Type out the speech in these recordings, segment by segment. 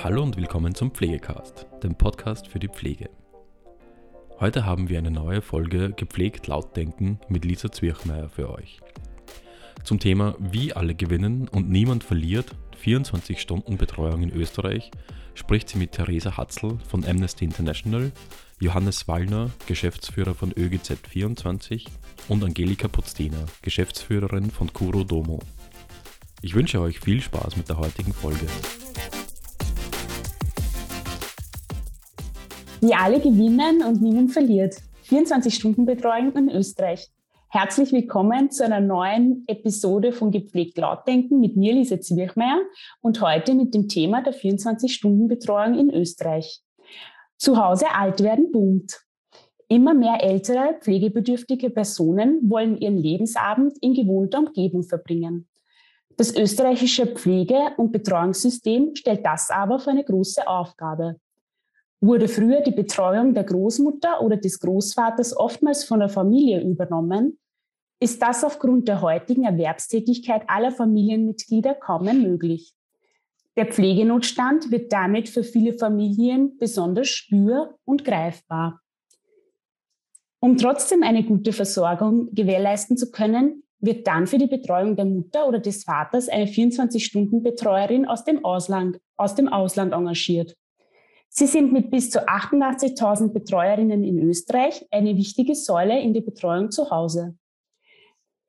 Hallo und willkommen zum Pflegecast, dem Podcast für die Pflege. Heute haben wir eine neue Folge Gepflegt laut denken mit Lisa Zwirchmeier für euch. Zum Thema Wie alle gewinnen und niemand verliert 24 Stunden Betreuung in Österreich spricht sie mit Theresa Hatzl von Amnesty International, Johannes Wallner, Geschäftsführer von ÖGZ24 und Angelika Pozdena, Geschäftsführerin von Kuro Domo. Ich wünsche euch viel Spaß mit der heutigen Folge. Wie alle gewinnen und niemand verliert. 24-Stunden-Betreuung in Österreich. Herzlich willkommen zu einer neuen Episode von Gepflegt Lautdenken mit mir, Lisa Zwirchmeier, und heute mit dem Thema der 24-Stunden-Betreuung in Österreich. Zu Hause alt werden boomt. Immer mehr ältere, pflegebedürftige Personen wollen ihren Lebensabend in gewohnter Umgebung verbringen. Das österreichische Pflege- und Betreuungssystem stellt das aber für eine große Aufgabe. Wurde früher die Betreuung der Großmutter oder des Großvaters oftmals von der Familie übernommen, ist das aufgrund der heutigen Erwerbstätigkeit aller Familienmitglieder kaum mehr möglich. Der Pflegenotstand wird damit für viele Familien besonders spür- und greifbar. Um trotzdem eine gute Versorgung gewährleisten zu können, wird dann für die Betreuung der Mutter oder des Vaters eine 24-Stunden-Betreuerin aus aus dem Ausland engagiert. Sie sind mit bis zu 88.000 Betreuerinnen in Österreich eine wichtige Säule in der Betreuung zu Hause.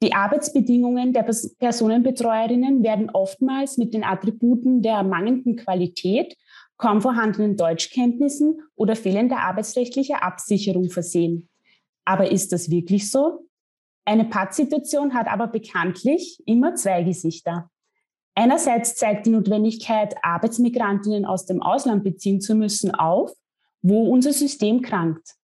Die Arbeitsbedingungen der Personenbetreuerinnen werden oftmals mit den Attributen der mangelnden Qualität, kaum vorhandenen Deutschkenntnissen oder fehlender arbeitsrechtlicher Absicherung versehen. Aber ist das wirklich so? Eine Pattsituation hat aber bekanntlich immer zwei Gesichter. Einerseits zeigt die Notwendigkeit, Arbeitsmigrantinnen aus dem Ausland beziehen zu müssen, auf, wo unser System krankt.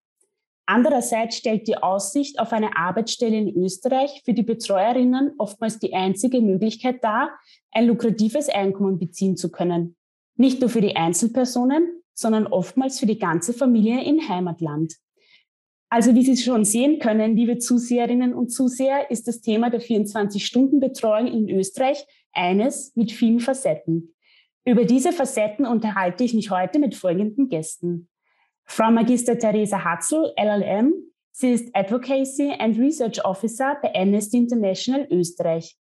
Andererseits stellt die Aussicht auf eine Arbeitsstelle in Österreich für die Betreuerinnen oftmals die einzige Möglichkeit dar, ein lukratives Einkommen beziehen zu können. Nicht nur für die Einzelpersonen, sondern oftmals für die ganze Familie in Heimatland. Also wie Sie schon sehen können, liebe Zuseherinnen und Zuseher, ist das Thema der 24-Stunden-Betreuung in Österreich eines mit vielen Facetten. Über diese Facetten unterhalte ich mich heute mit folgenden Gästen. Frau Magister Theresa Hatzl, LLM. Sie ist Advocacy and Research Officer bei Amnesty International Österreich.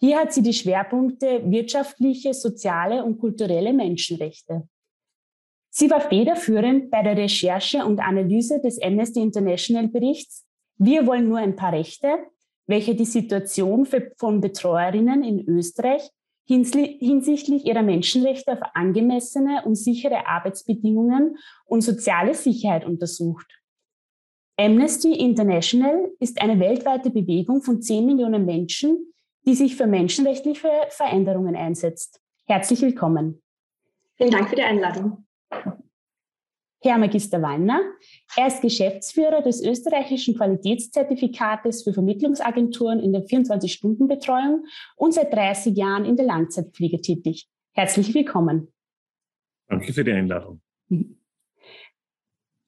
Hier hat sie die Schwerpunkte wirtschaftliche, soziale und kulturelle Menschenrechte. Sie war federführend bei der Recherche und Analyse des Amnesty International Berichts Wir wollen nur ein paar Rechte, welche die Situation von Betreuerinnen in Österreich hinsichtlich ihrer Menschenrechte auf angemessene und sichere Arbeitsbedingungen und soziale Sicherheit untersucht. Amnesty International ist eine weltweite Bewegung von 10 Millionen Menschen, die sich für menschenrechtliche Veränderungen einsetzt. Herzlich willkommen. Vielen Dank für die Einladung. Herr Magister Wallner. Er ist Geschäftsführer des österreichischen Qualitätszertifikates für Vermittlungsagenturen in der 24-Stunden-Betreuung und seit 30 Jahren in der Langzeitpflege tätig. Herzlich willkommen. Danke für die Einladung.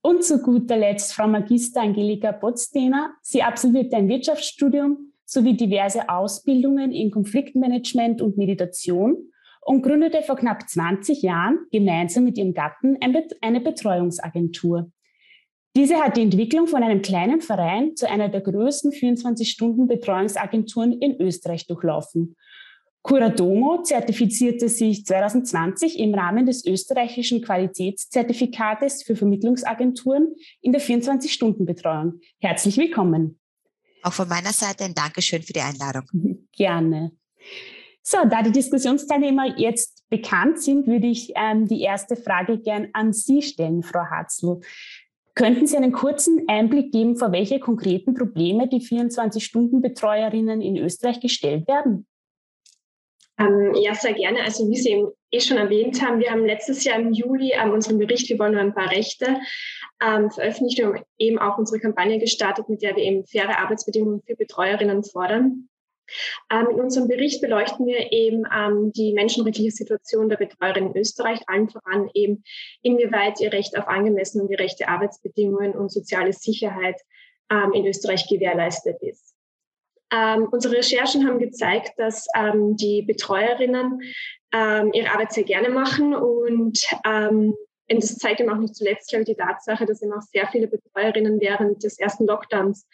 Und zu guter Letzt Frau Magister Angelika Potzdener. Sie absolvierte ein Wirtschaftsstudium sowie diverse Ausbildungen in Konfliktmanagement und Meditation und gründete vor knapp 20 Jahren gemeinsam mit ihrem Gatten eine Betreuungsagentur. Diese hat die Entwicklung von einem kleinen Verein zu einer der größten 24-Stunden-Betreuungsagenturen in Österreich durchlaufen. Curadomo zertifizierte sich 2020 im Rahmen des österreichischen Qualitätszertifikates für Vermittlungsagenturen in der 24-Stunden-Betreuung. Herzlich willkommen. Auch von meiner Seite ein Dankeschön für die Einladung. Gerne. So, da die Diskussionsteilnehmer jetzt bekannt sind, würde ich ähm, die erste Frage gern an Sie stellen, Frau Hatzl. Könnten Sie einen kurzen Einblick geben, vor welche konkreten Probleme die 24-Stunden-Betreuerinnen in Österreich gestellt werden? Ähm, ja, sehr gerne. Also wie Sie eben eh schon erwähnt haben, wir haben letztes Jahr im Juli ähm, unseren Bericht Wir wollen nur ein paar Rechte ähm, veröffentlicht und eben auch unsere Kampagne gestartet, mit der wir eben faire Arbeitsbedingungen für Betreuerinnen fordern. Ähm, in unserem Bericht beleuchten wir eben ähm, die menschenrechtliche Situation der Betreuerin in Österreich, allen voran eben, inwieweit ihr Recht auf angemessene und gerechte Arbeitsbedingungen und soziale Sicherheit ähm, in Österreich gewährleistet ist. Ähm, unsere Recherchen haben gezeigt, dass ähm, die Betreuerinnen ähm, ihre Arbeit sehr gerne machen und und das zeigt eben auch nicht zuletzt, glaube ich, die Tatsache, dass eben auch sehr viele Betreuerinnen während des ersten Lockdowns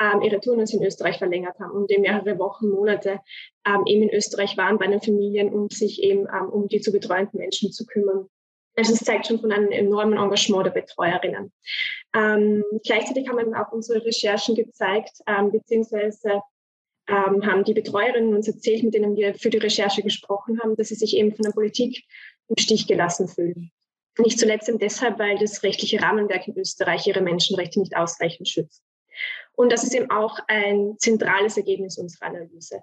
ähm, ihre Turnus in Österreich verlängert haben und eben mehrere Wochen, Monate ähm, eben in Österreich waren bei den Familien, um sich eben ähm, um die zu betreuenden Menschen zu kümmern. Also es zeigt schon von einem enormen Engagement der Betreuerinnen. Ähm, gleichzeitig haben auch unsere Recherchen gezeigt, ähm, beziehungsweise ähm, haben die Betreuerinnen uns erzählt, mit denen wir für die Recherche gesprochen haben, dass sie sich eben von der Politik im Stich gelassen fühlen. Nicht zuletzt deshalb, weil das rechtliche Rahmenwerk in Österreich ihre Menschenrechte nicht ausreichend schützt. Und das ist eben auch ein zentrales Ergebnis unserer Analyse.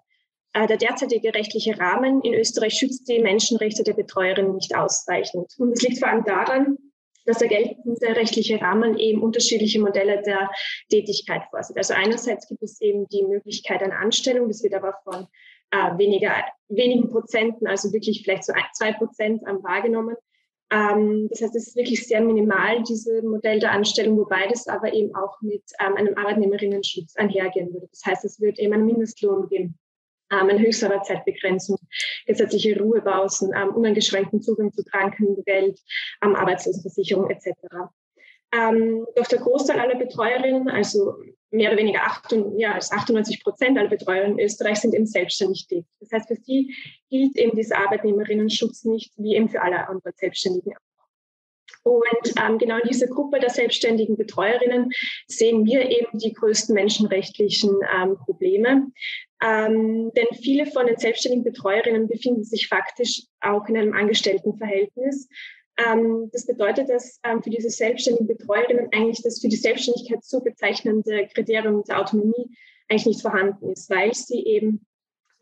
Äh, der derzeitige rechtliche Rahmen in Österreich schützt die Menschenrechte der Betreuerinnen nicht ausreichend. Und es liegt vor allem daran, dass der geltende rechtliche Rahmen eben unterschiedliche Modelle der Tätigkeit vorsieht. Also einerseits gibt es eben die Möglichkeit einer Anstellung, das wird aber von äh, weniger, wenigen Prozenten, also wirklich vielleicht so ein, zwei Prozent wahrgenommen. Ähm, das heißt, es ist wirklich sehr minimal, diese Modell der Anstellung, wobei das aber eben auch mit ähm, einem Arbeitnehmerinnenschutz einhergehen würde. Das heißt, es wird eben einen Mindestlohn geben, ähm, eine Höchstarbeitszeitbegrenzung, gesetzliche Ruhepausen, uneingeschränkten Zugang zu Krankengeld, Arbeitslosenversicherung etc. Ähm, doch der Großteil aller Betreuerinnen, also mehr oder weniger 8, ja, 98 Prozent aller Betreuerinnen in Österreich sind eben selbstständig tätig. Das heißt, für sie gilt eben dieser Arbeitnehmerinnen-Schutz nicht, wie eben für alle anderen Selbstständigen Und ähm, genau in dieser Gruppe der selbstständigen Betreuerinnen sehen wir eben die größten menschenrechtlichen ähm, Probleme. Ähm, denn viele von den selbstständigen Betreuerinnen befinden sich faktisch auch in einem Angestelltenverhältnis das bedeutet, dass ähm, für diese selbstständigen Betreuerinnen eigentlich das für die Selbstständigkeit zu bezeichnende Kriterium der Autonomie eigentlich nicht vorhanden ist, weil sie eben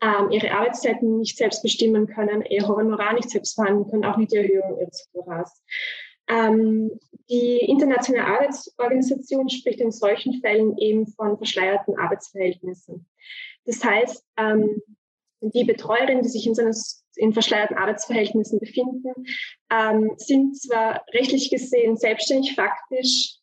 ähm, ihre Arbeitszeiten nicht selbst bestimmen können, ihr Honorar nicht selbst verhandeln können, auch nicht die Erhöhung ihres Honorars. Ähm, die Internationale Arbeitsorganisation spricht in solchen Fällen eben von verschleierten Arbeitsverhältnissen. Das heißt, ähm, die Betreuerinnen, die sich in so einer in verschleierten Arbeitsverhältnissen befinden, ähm, sind zwar rechtlich gesehen selbstständig faktisch,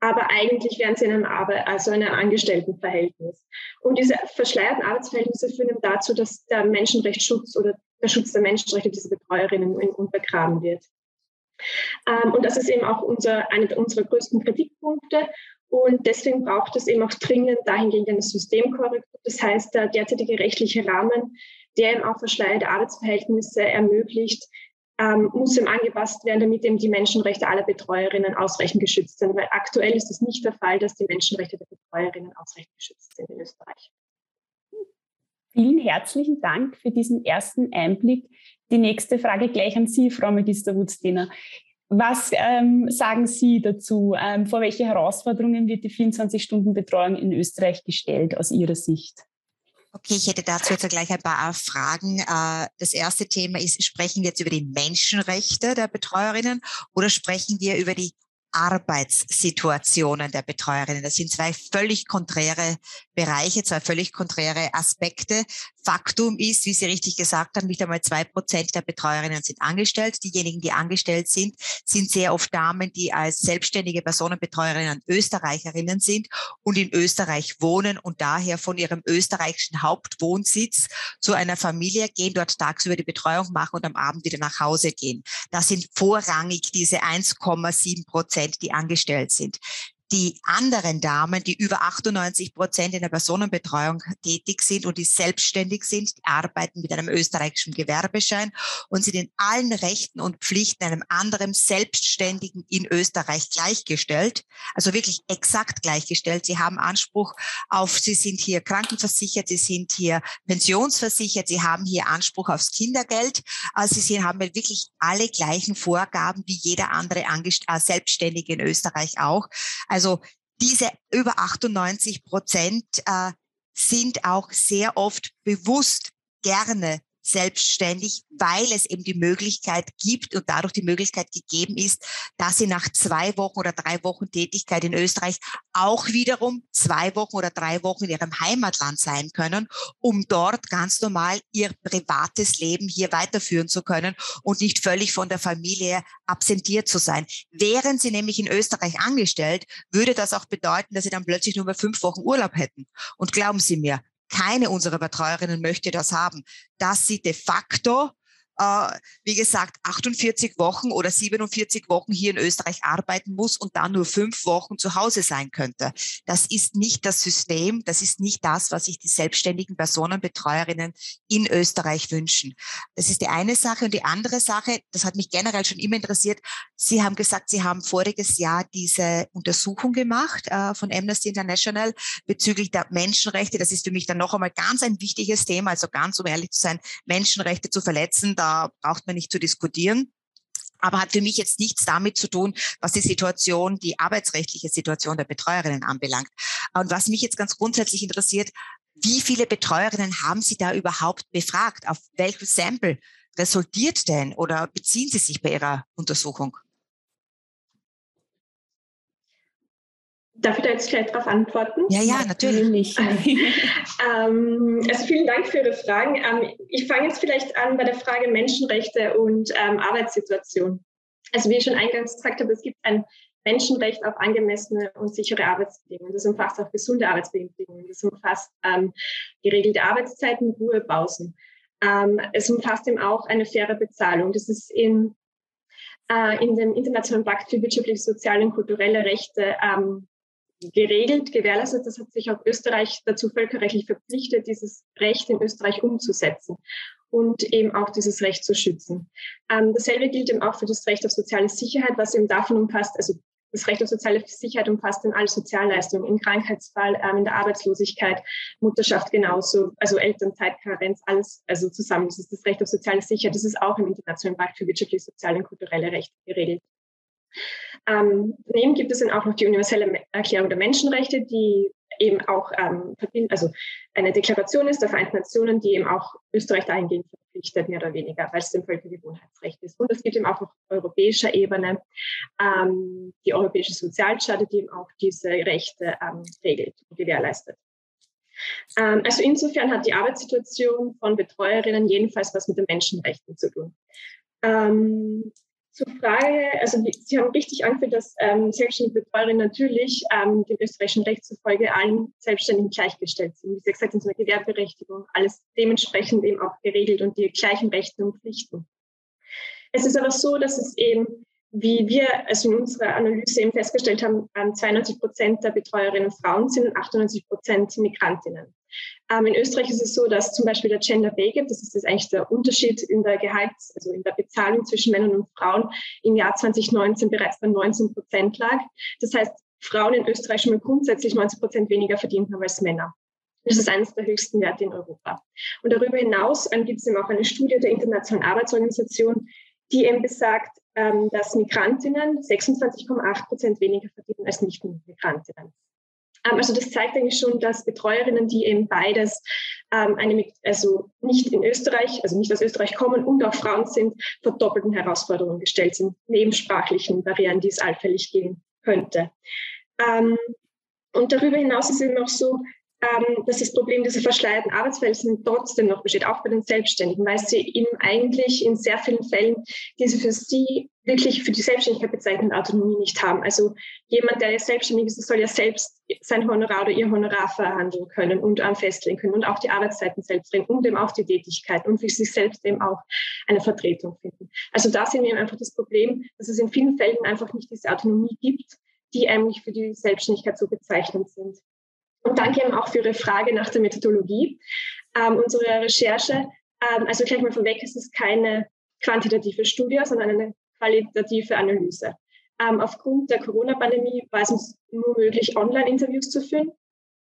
aber eigentlich wären sie in einem Arbeit, also in einem Angestelltenverhältnis. Und diese verschleierten Arbeitsverhältnisse führen dazu, dass der Menschenrechtsschutz oder der Schutz der Menschenrechte dieser Betreuerinnen untergraben wird. Ähm, und das ist eben auch unser, einer unserer größten Kritikpunkte. Und deswegen braucht es eben auch dringend dahingehend eine Systemkorrektur. Das heißt, der derzeitige rechtliche Rahmen der eben auch verschleierte Arbeitsverhältnisse ermöglicht, ähm, muss ihm angepasst werden, damit eben die Menschenrechte aller Betreuerinnen ausreichend geschützt sind. Weil aktuell ist es nicht der Fall, dass die Menschenrechte der Betreuerinnen ausreichend geschützt sind in Österreich. Vielen herzlichen Dank für diesen ersten Einblick. Die nächste Frage gleich an Sie, Frau Magister Wutzdiener. Was ähm, sagen Sie dazu? Ähm, vor welche Herausforderungen wird die 24-Stunden-Betreuung in Österreich gestellt aus Ihrer Sicht? Okay, ich hätte dazu jetzt gleich ein paar Fragen. Äh, das erste Thema ist, sprechen wir jetzt über die Menschenrechte der Betreuerinnen oder sprechen wir über die Arbeitssituationen der Betreuerinnen. Das sind zwei völlig konträre Bereiche, zwei völlig konträre Aspekte. Faktum ist, wie Sie richtig gesagt haben, nicht einmal zwei Prozent der Betreuerinnen sind angestellt. Diejenigen, die angestellt sind, sind sehr oft Damen, die als selbstständige Personenbetreuerinnen Österreicherinnen sind und in Österreich wohnen und daher von ihrem österreichischen Hauptwohnsitz zu einer Familie gehen, dort tagsüber die Betreuung machen und am Abend wieder nach Hause gehen. Das sind vorrangig diese 1,7 Prozent, die angestellt sind die anderen Damen, die über 98 Prozent in der Personenbetreuung tätig sind und die selbstständig sind, die arbeiten mit einem österreichischen Gewerbeschein und sind in allen Rechten und Pflichten einem anderen Selbstständigen in Österreich gleichgestellt. Also wirklich exakt gleichgestellt. Sie haben Anspruch auf, sie sind hier krankenversichert, sie sind hier pensionsversichert, sie haben hier Anspruch aufs Kindergeld. Also sie haben wirklich alle gleichen Vorgaben wie jeder andere Angest äh, Selbstständige in Österreich auch. Also also diese über 98 Prozent äh, sind auch sehr oft bewusst gerne selbstständig, weil es eben die Möglichkeit gibt und dadurch die Möglichkeit gegeben ist, dass sie nach zwei Wochen oder drei Wochen Tätigkeit in Österreich auch wiederum zwei Wochen oder drei Wochen in ihrem Heimatland sein können, um dort ganz normal ihr privates Leben hier weiterführen zu können und nicht völlig von der Familie absentiert zu sein. Wären sie nämlich in Österreich angestellt, würde das auch bedeuten, dass sie dann plötzlich nur mehr fünf Wochen Urlaub hätten. Und glauben Sie mir, keine unserer Betreuerinnen möchte das haben, dass sie de facto äh, wie gesagt, 48 Wochen oder 47 Wochen hier in Österreich arbeiten muss und dann nur fünf Wochen zu Hause sein könnte. Das ist nicht das System, das ist nicht das, was sich die selbstständigen Personenbetreuerinnen in Österreich wünschen. Das ist die eine Sache. Und die andere Sache, das hat mich generell schon immer interessiert, Sie haben gesagt, Sie haben voriges Jahr diese Untersuchung gemacht äh, von Amnesty International bezüglich der Menschenrechte. Das ist für mich dann noch einmal ganz ein wichtiges Thema. Also ganz, um ehrlich zu sein, Menschenrechte zu verletzen, da braucht man nicht zu diskutieren aber hat für mich jetzt nichts damit zu tun, was die Situation, die arbeitsrechtliche Situation der Betreuerinnen anbelangt. Und was mich jetzt ganz grundsätzlich interessiert, wie viele Betreuerinnen haben Sie da überhaupt befragt? Auf welchem Sample resultiert denn oder beziehen Sie sich bei Ihrer Untersuchung? Darf ich da jetzt gleich darauf antworten? Ja, ja, natürlich. ähm, also vielen Dank für Ihre Fragen. Ähm, ich fange jetzt vielleicht an bei der Frage Menschenrechte und ähm, Arbeitssituation. Also wie ich schon eingangs gesagt habe, es gibt ein Menschenrecht auf angemessene und sichere Arbeitsbedingungen. Das umfasst auch gesunde Arbeitsbedingungen. Das umfasst ähm, geregelte Arbeitszeiten, Ruhepausen. Ähm, es umfasst eben auch eine faire Bezahlung. Das ist in, äh, in dem Internationalen Pakt für wirtschaftliche, soziale und kulturelle Rechte ähm, geregelt, gewährleistet. Das hat sich auch Österreich dazu völkerrechtlich verpflichtet, dieses Recht in Österreich umzusetzen und eben auch dieses Recht zu schützen. Ähm, dasselbe gilt eben auch für das Recht auf soziale Sicherheit, was eben davon umfasst, also das Recht auf soziale Sicherheit umfasst dann alle Sozialleistungen im Krankheitsfall, ähm, in der Arbeitslosigkeit, Mutterschaft genauso, also Elternzeitkarenz, alles also zusammen. Das ist das Recht auf soziale Sicherheit. Das ist auch im Internationalen Pakt für wirtschaftliche, soziale und kulturelle Rechte geregelt. Ähm, daneben gibt es dann auch noch die universelle Erklärung der Menschenrechte, die eben auch ähm, also eine Deklaration ist der Vereinten Nationen, die eben auch Österreich dahingehend verpflichtet, mehr oder weniger, weil es dem Völkergewohnheitsrecht ist. Und es gibt eben auch auf europäischer Ebene ähm, die Europäische Sozialcharta, die eben auch diese Rechte ähm, regelt und gewährleistet. Ähm, also insofern hat die Arbeitssituation von Betreuerinnen jedenfalls was mit den Menschenrechten zu tun. Zur Frage, also Sie haben richtig angeführt, dass ähm, selbstständige Betreuerinnen natürlich ähm, dem österreichischen Recht zufolge allen Selbstständigen gleichgestellt sind. Wie Sie gesagt haben, so eine Gewerbeberechtigung, alles dementsprechend eben auch geregelt und die gleichen Rechte und Pflichten. Es ist aber so, dass es eben, wie wir also in unserer Analyse eben festgestellt haben, 92 ähm, Prozent der Betreuerinnen Frauen sind und 98 Prozent Migrantinnen. Ähm, in Österreich ist es so, dass zum Beispiel der Gender Pay Gap, das ist das eigentlich der Unterschied in der Gehalts-, also in der Bezahlung zwischen Männern und Frauen, im Jahr 2019 bereits bei 19 Prozent lag. Das heißt, Frauen in Österreich schon mal grundsätzlich 19 Prozent weniger verdient haben als Männer. Das ist eines der höchsten Werte in Europa. Und darüber hinaus ähm, gibt es eben auch eine Studie der Internationalen Arbeitsorganisation, die eben besagt, ähm, dass Migrantinnen 26,8 Prozent weniger verdienen als Nicht-Migrantinnen. Ähm, also das zeigt eigentlich schon, dass Betreuerinnen, die eben beides, ähm, eine, also nicht in Österreich, also nicht aus Österreich kommen und auch Frauen sind, vor doppelten Herausforderungen gestellt sind, neben sprachlichen Barrieren, die es allfällig geben könnte. Ähm, und darüber hinaus ist es eben auch so, ähm, dass das Problem dieser verschleierten Arbeitsverhältnisse trotzdem noch besteht, auch bei den Selbstständigen, weil sie eben eigentlich in sehr vielen Fällen diese für sie wirklich für die Selbstständigkeit bezeichnende Autonomie nicht haben. Also jemand, der ja selbstständig ist, soll ja selbst sein Honorar oder ihr Honorar verhandeln können und ähm, festlegen können und auch die Arbeitszeiten selbst regeln und eben auch die Tätigkeit und für sich selbst eben auch eine Vertretung finden. Also da sehen wir einfach das Problem, dass es in vielen Fällen einfach nicht diese Autonomie gibt, die eigentlich für die Selbstständigkeit so bezeichnend sind. Und danke eben auch für Ihre Frage nach der Methodologie. Ähm, unsere Recherche, ähm, also gleich mal vorweg, es ist keine quantitative Studie, sondern eine qualitative Analyse. Ähm, aufgrund der Corona-Pandemie war es uns nur möglich, Online-Interviews zu führen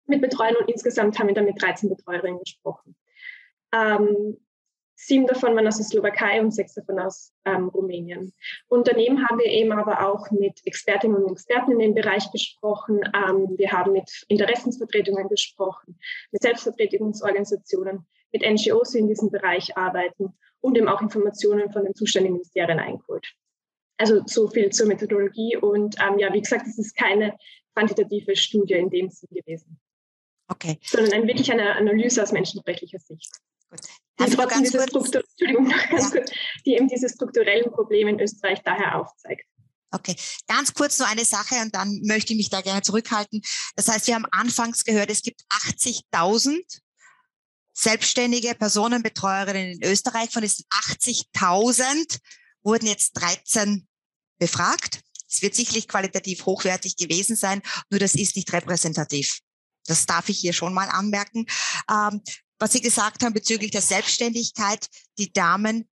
mit Betreuern und insgesamt haben wir dann mit 13 Betreuerinnen gesprochen. Ähm, Sieben davon waren aus der Slowakei und sechs davon aus ähm, Rumänien. Und daneben haben wir eben aber auch mit Expertinnen und Experten in dem Bereich gesprochen. Ähm, wir haben mit Interessensvertretungen gesprochen, mit Selbstvertretungsorganisationen, mit NGOs, die in diesem Bereich arbeiten und eben auch Informationen von den zuständigen Ministerien eingeholt. Also so viel zur Methodologie. Und ähm, ja, wie gesagt, es ist keine quantitative Studie in dem Sinn gewesen. Okay. Sondern ein, wirklich eine Analyse aus menschenrechtlicher Sicht. Gut. Die, trotzdem diese Struktur, Entschuldigung, ganz ja. kurz, die eben diese strukturellen Probleme in Österreich daher aufzeigt. Okay, ganz kurz nur eine Sache und dann möchte ich mich da gerne zurückhalten. Das heißt, wir haben anfangs gehört, es gibt 80.000 selbstständige Personenbetreuerinnen in Österreich. Von diesen 80.000 wurden jetzt 13 befragt. Es wird sicherlich qualitativ hochwertig gewesen sein, nur das ist nicht repräsentativ. Das darf ich hier schon mal anmerken. Ähm, was Sie gesagt haben bezüglich der Selbstständigkeit, die Damen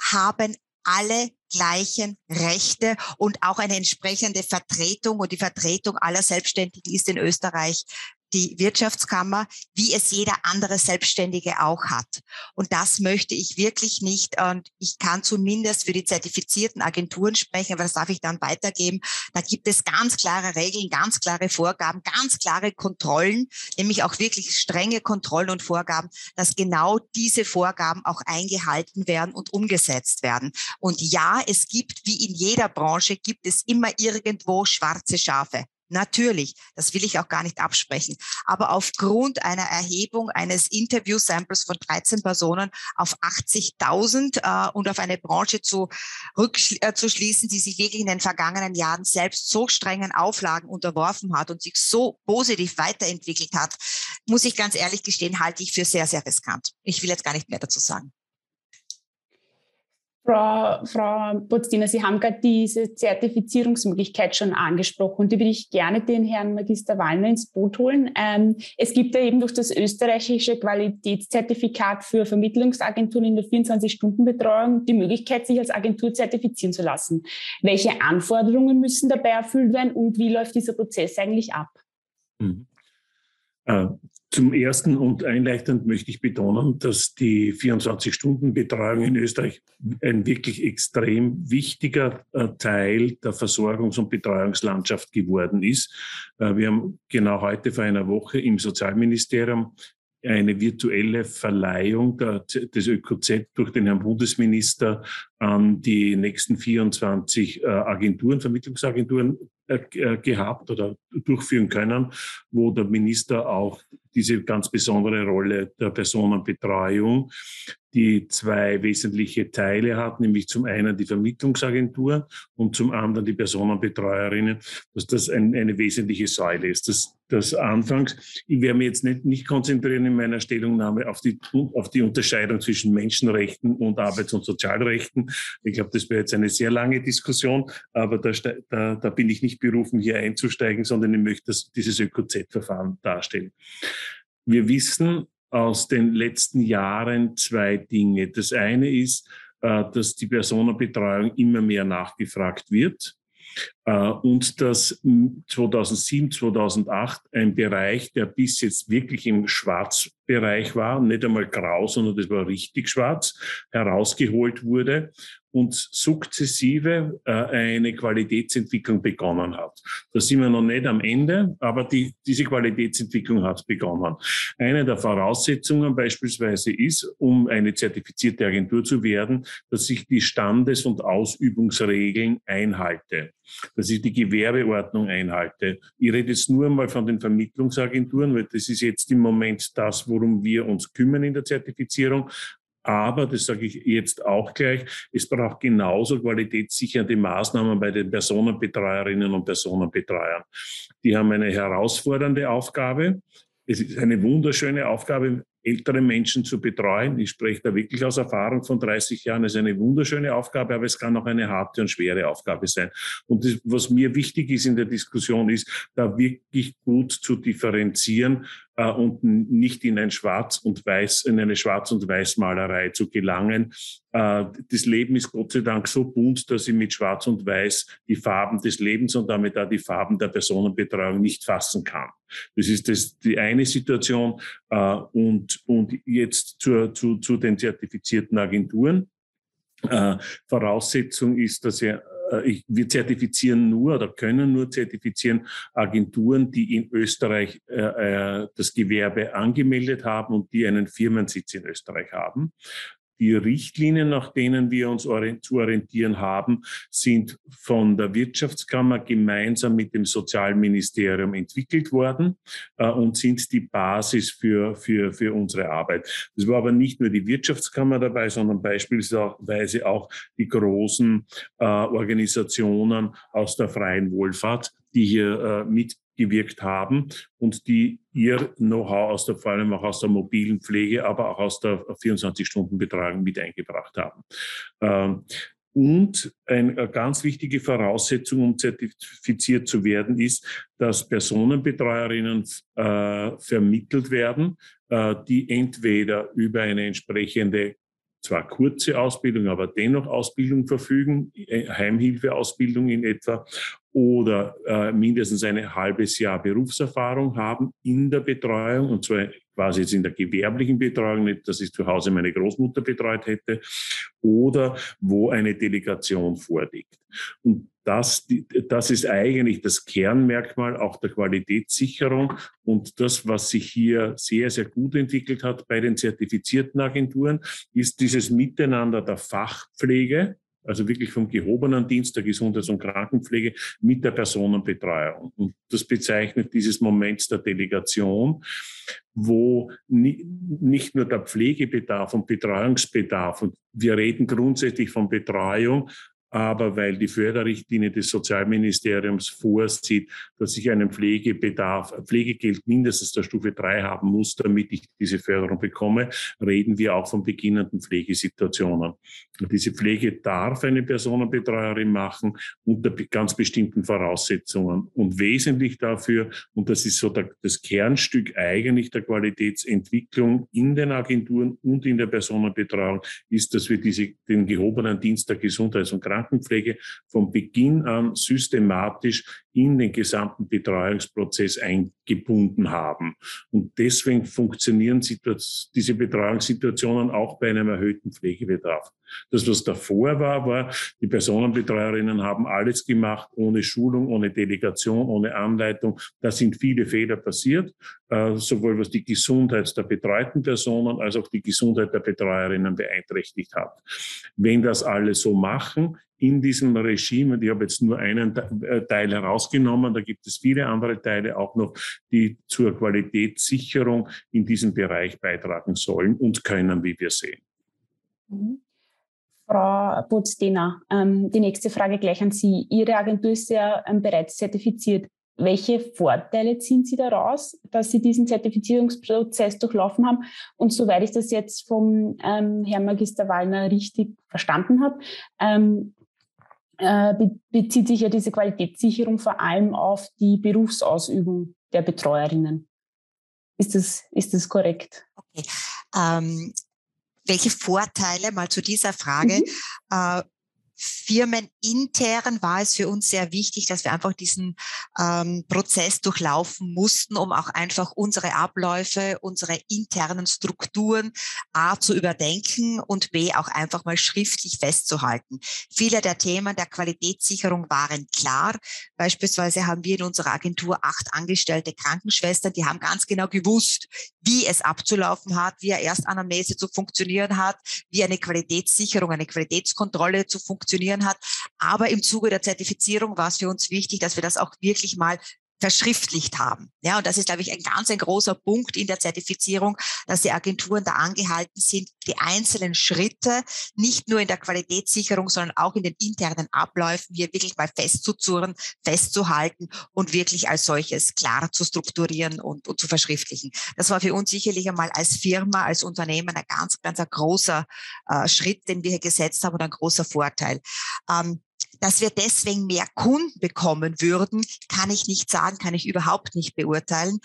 haben alle gleichen Rechte und auch eine entsprechende Vertretung und die Vertretung aller Selbstständigen ist in Österreich die Wirtschaftskammer, wie es jeder andere Selbstständige auch hat. Und das möchte ich wirklich nicht. Und ich kann zumindest für die zertifizierten Agenturen sprechen, aber das darf ich dann weitergeben. Da gibt es ganz klare Regeln, ganz klare Vorgaben, ganz klare Kontrollen, nämlich auch wirklich strenge Kontrollen und Vorgaben, dass genau diese Vorgaben auch eingehalten werden und umgesetzt werden. Und ja, es gibt, wie in jeder Branche, gibt es immer irgendwo schwarze Schafe. Natürlich, das will ich auch gar nicht absprechen. Aber aufgrund einer Erhebung eines Interview-Samples von 13 Personen auf 80.000 äh, und auf eine Branche zu, äh, zu schließen, die sich wirklich in den vergangenen Jahren selbst so strengen Auflagen unterworfen hat und sich so positiv weiterentwickelt hat, muss ich ganz ehrlich gestehen, halte ich für sehr, sehr riskant. Ich will jetzt gar nicht mehr dazu sagen. Frau, Frau Pozdiner, Sie haben gerade diese Zertifizierungsmöglichkeit schon angesprochen und die würde ich gerne den Herrn Magister Wallner ins Boot holen. Ähm, es gibt ja eben durch das österreichische Qualitätszertifikat für Vermittlungsagenturen in der 24-Stunden-Betreuung die Möglichkeit, sich als Agentur zertifizieren zu lassen. Welche Anforderungen müssen dabei erfüllt werden und wie läuft dieser Prozess eigentlich ab? Mhm. Äh, zum Ersten und einleitend möchte ich betonen, dass die 24-Stunden-Betreuung in Österreich ein wirklich extrem wichtiger äh, Teil der Versorgungs- und Betreuungslandschaft geworden ist. Äh, wir haben genau heute vor einer Woche im Sozialministerium eine virtuelle Verleihung des ÖKZ durch den Herrn Bundesminister an die nächsten 24 äh, Agenturen, Vermittlungsagenturen äh, äh, gehabt oder durchführen können, wo der Minister auch diese ganz besondere Rolle der Personenbetreuung, die zwei wesentliche Teile hat, nämlich zum einen die Vermittlungsagentur und zum anderen die Personenbetreuerinnen, dass das ein, eine wesentliche Säule ist. Das, das anfangs, ich werde mich jetzt nicht, nicht konzentrieren in meiner Stellungnahme auf die, auf die Unterscheidung zwischen Menschenrechten und Arbeits- und Sozialrechten. Ich glaube, das wäre jetzt eine sehr lange Diskussion, aber da, da, da bin ich nicht berufen, hier einzusteigen, sondern ich möchte das, dieses ÖKZ-Verfahren darstellen. Wir wissen aus den letzten Jahren zwei Dinge. Das eine ist, äh, dass die Personenbetreuung immer mehr nachgefragt wird äh, und dass 2007, 2008 ein Bereich, der bis jetzt wirklich im Schwarzbereich war, nicht einmal grau, sondern das war richtig schwarz, herausgeholt wurde und sukzessive äh, eine Qualitätsentwicklung begonnen hat. Da sind wir noch nicht am Ende, aber die, diese Qualitätsentwicklung hat begonnen. Eine der Voraussetzungen beispielsweise ist, um eine zertifizierte Agentur zu werden, dass ich die Standes- und Ausübungsregeln einhalte dass ich die Gewerbeordnung einhalte. Ich rede jetzt nur mal von den Vermittlungsagenturen, weil das ist jetzt im Moment das, worum wir uns kümmern in der Zertifizierung. Aber, das sage ich jetzt auch gleich, es braucht genauso qualitätssichernde Maßnahmen bei den Personenbetreuerinnen und Personenbetreuern. Die haben eine herausfordernde Aufgabe. Es ist eine wunderschöne Aufgabe, ältere Menschen zu betreuen. Ich spreche da wirklich aus Erfahrung von 30 Jahren. Es ist eine wunderschöne Aufgabe, aber es kann auch eine harte und schwere Aufgabe sein. Und das, was mir wichtig ist in der Diskussion, ist, da wirklich gut zu differenzieren, äh, und nicht in ein Schwarz und Weiß, in eine Schwarz- und Weißmalerei zu gelangen. Äh, das Leben ist Gott sei Dank so bunt, dass ich mit Schwarz und Weiß die Farben des Lebens und damit auch die Farben der Personenbetreuung nicht fassen kann. Das ist das, die eine Situation. Äh, und, und jetzt zur, zu, zu den zertifizierten Agenturen. Äh, Voraussetzung ist, dass er äh, wir zertifizieren nur oder können nur zertifizieren Agenturen, die in Österreich äh, äh, das Gewerbe angemeldet haben und die einen Firmensitz in Österreich haben. Die Richtlinien, nach denen wir uns zu orientieren haben, sind von der Wirtschaftskammer gemeinsam mit dem Sozialministerium entwickelt worden äh, und sind die Basis für, für, für unsere Arbeit. Es war aber nicht nur die Wirtschaftskammer dabei, sondern beispielsweise auch die großen äh, Organisationen aus der freien Wohlfahrt, die hier äh, mitgewirkt haben und die ihr Know-how aus der, vor allem auch aus der mobilen Pflege, aber auch aus der 24-Stunden-Betreuung mit eingebracht haben. Ähm, und eine ganz wichtige Voraussetzung, um zertifiziert zu werden, ist, dass Personenbetreuerinnen äh, vermittelt werden, äh, die entweder über eine entsprechende zwar kurze Ausbildung, aber dennoch Ausbildung verfügen, äh, Heimhilfeausbildung in etwa, oder äh, mindestens ein halbes Jahr Berufserfahrung haben in der Betreuung, und zwar quasi jetzt in der gewerblichen Betreuung, nicht, dass ich zu Hause meine Großmutter betreut hätte, oder wo eine Delegation vorliegt. Und das, das ist eigentlich das Kernmerkmal auch der Qualitätssicherung und das, was sich hier sehr, sehr gut entwickelt hat bei den zertifizierten Agenturen, ist dieses Miteinander der Fachpflege, also wirklich vom gehobenen Dienst der Gesundheits- und Krankenpflege mit der Personenbetreuung. Und das bezeichnet dieses Moment der Delegation, wo nicht nur der Pflegebedarf und Betreuungsbedarf, und wir reden grundsätzlich von Betreuung, aber weil die Förderrichtlinie des Sozialministeriums vorsieht, dass ich einen Pflegebedarf, Pflegegeld mindestens der Stufe 3 haben muss, damit ich diese Förderung bekomme, reden wir auch von beginnenden Pflegesituationen. Diese Pflege darf eine Personenbetreuerin machen unter ganz bestimmten Voraussetzungen. Und wesentlich dafür, und das ist so das Kernstück eigentlich der Qualitätsentwicklung in den Agenturen und in der Personenbetreuung, ist, dass wir diese, den gehobenen Dienst der Gesundheits- und Krankenpflege Krankenpflege von Beginn an systematisch in den gesamten Betreuungsprozess eingebunden haben. Und deswegen funktionieren diese Betreuungssituationen auch bei einem erhöhten Pflegebedarf. Das, was davor war, war, die Personenbetreuerinnen haben alles gemacht, ohne Schulung, ohne Delegation, ohne Anleitung. Da sind viele Fehler passiert, äh, sowohl was die Gesundheit der betreuten Personen als auch die Gesundheit der Betreuerinnen beeinträchtigt hat. Wenn das alle so machen, in diesem Regime, und ich habe jetzt nur einen äh, Teil herausgenommen, da gibt es viele andere Teile auch noch, die zur Qualitätssicherung in diesem Bereich beitragen sollen und können, wie wir sehen. Mhm. Frau Botzdena, ähm, die nächste Frage gleich an Sie. Ihre Agentur ist ja ähm, bereits zertifiziert. Welche Vorteile ziehen Sie daraus, dass Sie diesen Zertifizierungsprozess durchlaufen haben? Und soweit ich das jetzt vom ähm, Herrn Magister Wallner richtig verstanden habe, ähm, äh, bezieht sich ja diese Qualitätssicherung vor allem auf die Berufsausübung der Betreuerinnen. Ist das, ist das korrekt? Okay. Ähm, welche Vorteile, mal zu dieser Frage, mhm. äh, firmenintern war es für uns sehr wichtig, dass wir einfach diesen ähm, Prozess durchlaufen mussten, um auch einfach unsere Abläufe, unsere internen Strukturen A zu überdenken und B auch einfach mal schriftlich festzuhalten. Viele der Themen der Qualitätssicherung waren klar. Beispielsweise haben wir in unserer Agentur acht angestellte Krankenschwestern, die haben ganz genau gewusst, wie es abzulaufen hat, wie eine Erstanamnese zu funktionieren hat, wie eine Qualitätssicherung, eine Qualitätskontrolle zu funktionieren funktionieren hat. Aber im Zuge der Zertifizierung war es für uns wichtig, dass wir das auch wirklich mal verschriftlicht haben. Ja, und das ist, glaube ich, ein ganz ein großer Punkt in der Zertifizierung, dass die Agenturen da angehalten sind, die einzelnen Schritte nicht nur in der Qualitätssicherung, sondern auch in den internen Abläufen hier wirklich mal festzuzurren, festzuhalten und wirklich als solches klar zu strukturieren und, und zu verschriftlichen. Das war für uns sicherlich einmal als Firma, als Unternehmen ein ganz, ganz ein großer äh, Schritt, den wir hier gesetzt haben und ein großer Vorteil. Ähm, dass wir deswegen mehr Kunden bekommen würden, kann ich nicht sagen, kann ich überhaupt nicht beurteilen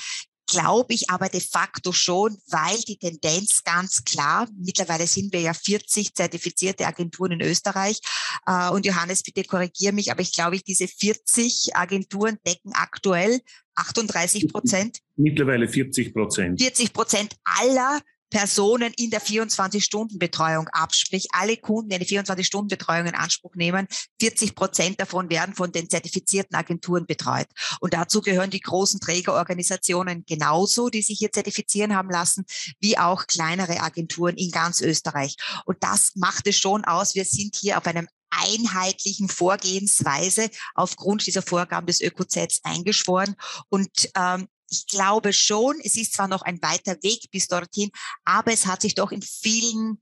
glaube ich aber de facto schon, weil die Tendenz ganz klar, mittlerweile sind wir ja 40 zertifizierte Agenturen in Österreich. Äh, und Johannes, bitte korrigiere mich, aber ich glaube, diese 40 Agenturen decken aktuell 38 Prozent. Mittlerweile 40 Prozent. 40 Prozent aller Personen in der 24-Stunden-Betreuung ab, sprich alle Kunden, die eine 24-Stunden-Betreuung in Anspruch nehmen, 40 Prozent davon werden von den zertifizierten Agenturen betreut. Und dazu gehören die großen Trägerorganisationen genauso, die sich hier zertifizieren haben lassen, wie auch kleinere Agenturen in ganz Österreich. Und das macht es schon aus. Wir sind hier auf einem einheitlichen Vorgehensweise aufgrund dieser Vorgaben des ÖKZ eingeschworen. Und ähm, ich glaube schon, es ist zwar noch ein weiter Weg bis dorthin, aber es hat sich doch in vielen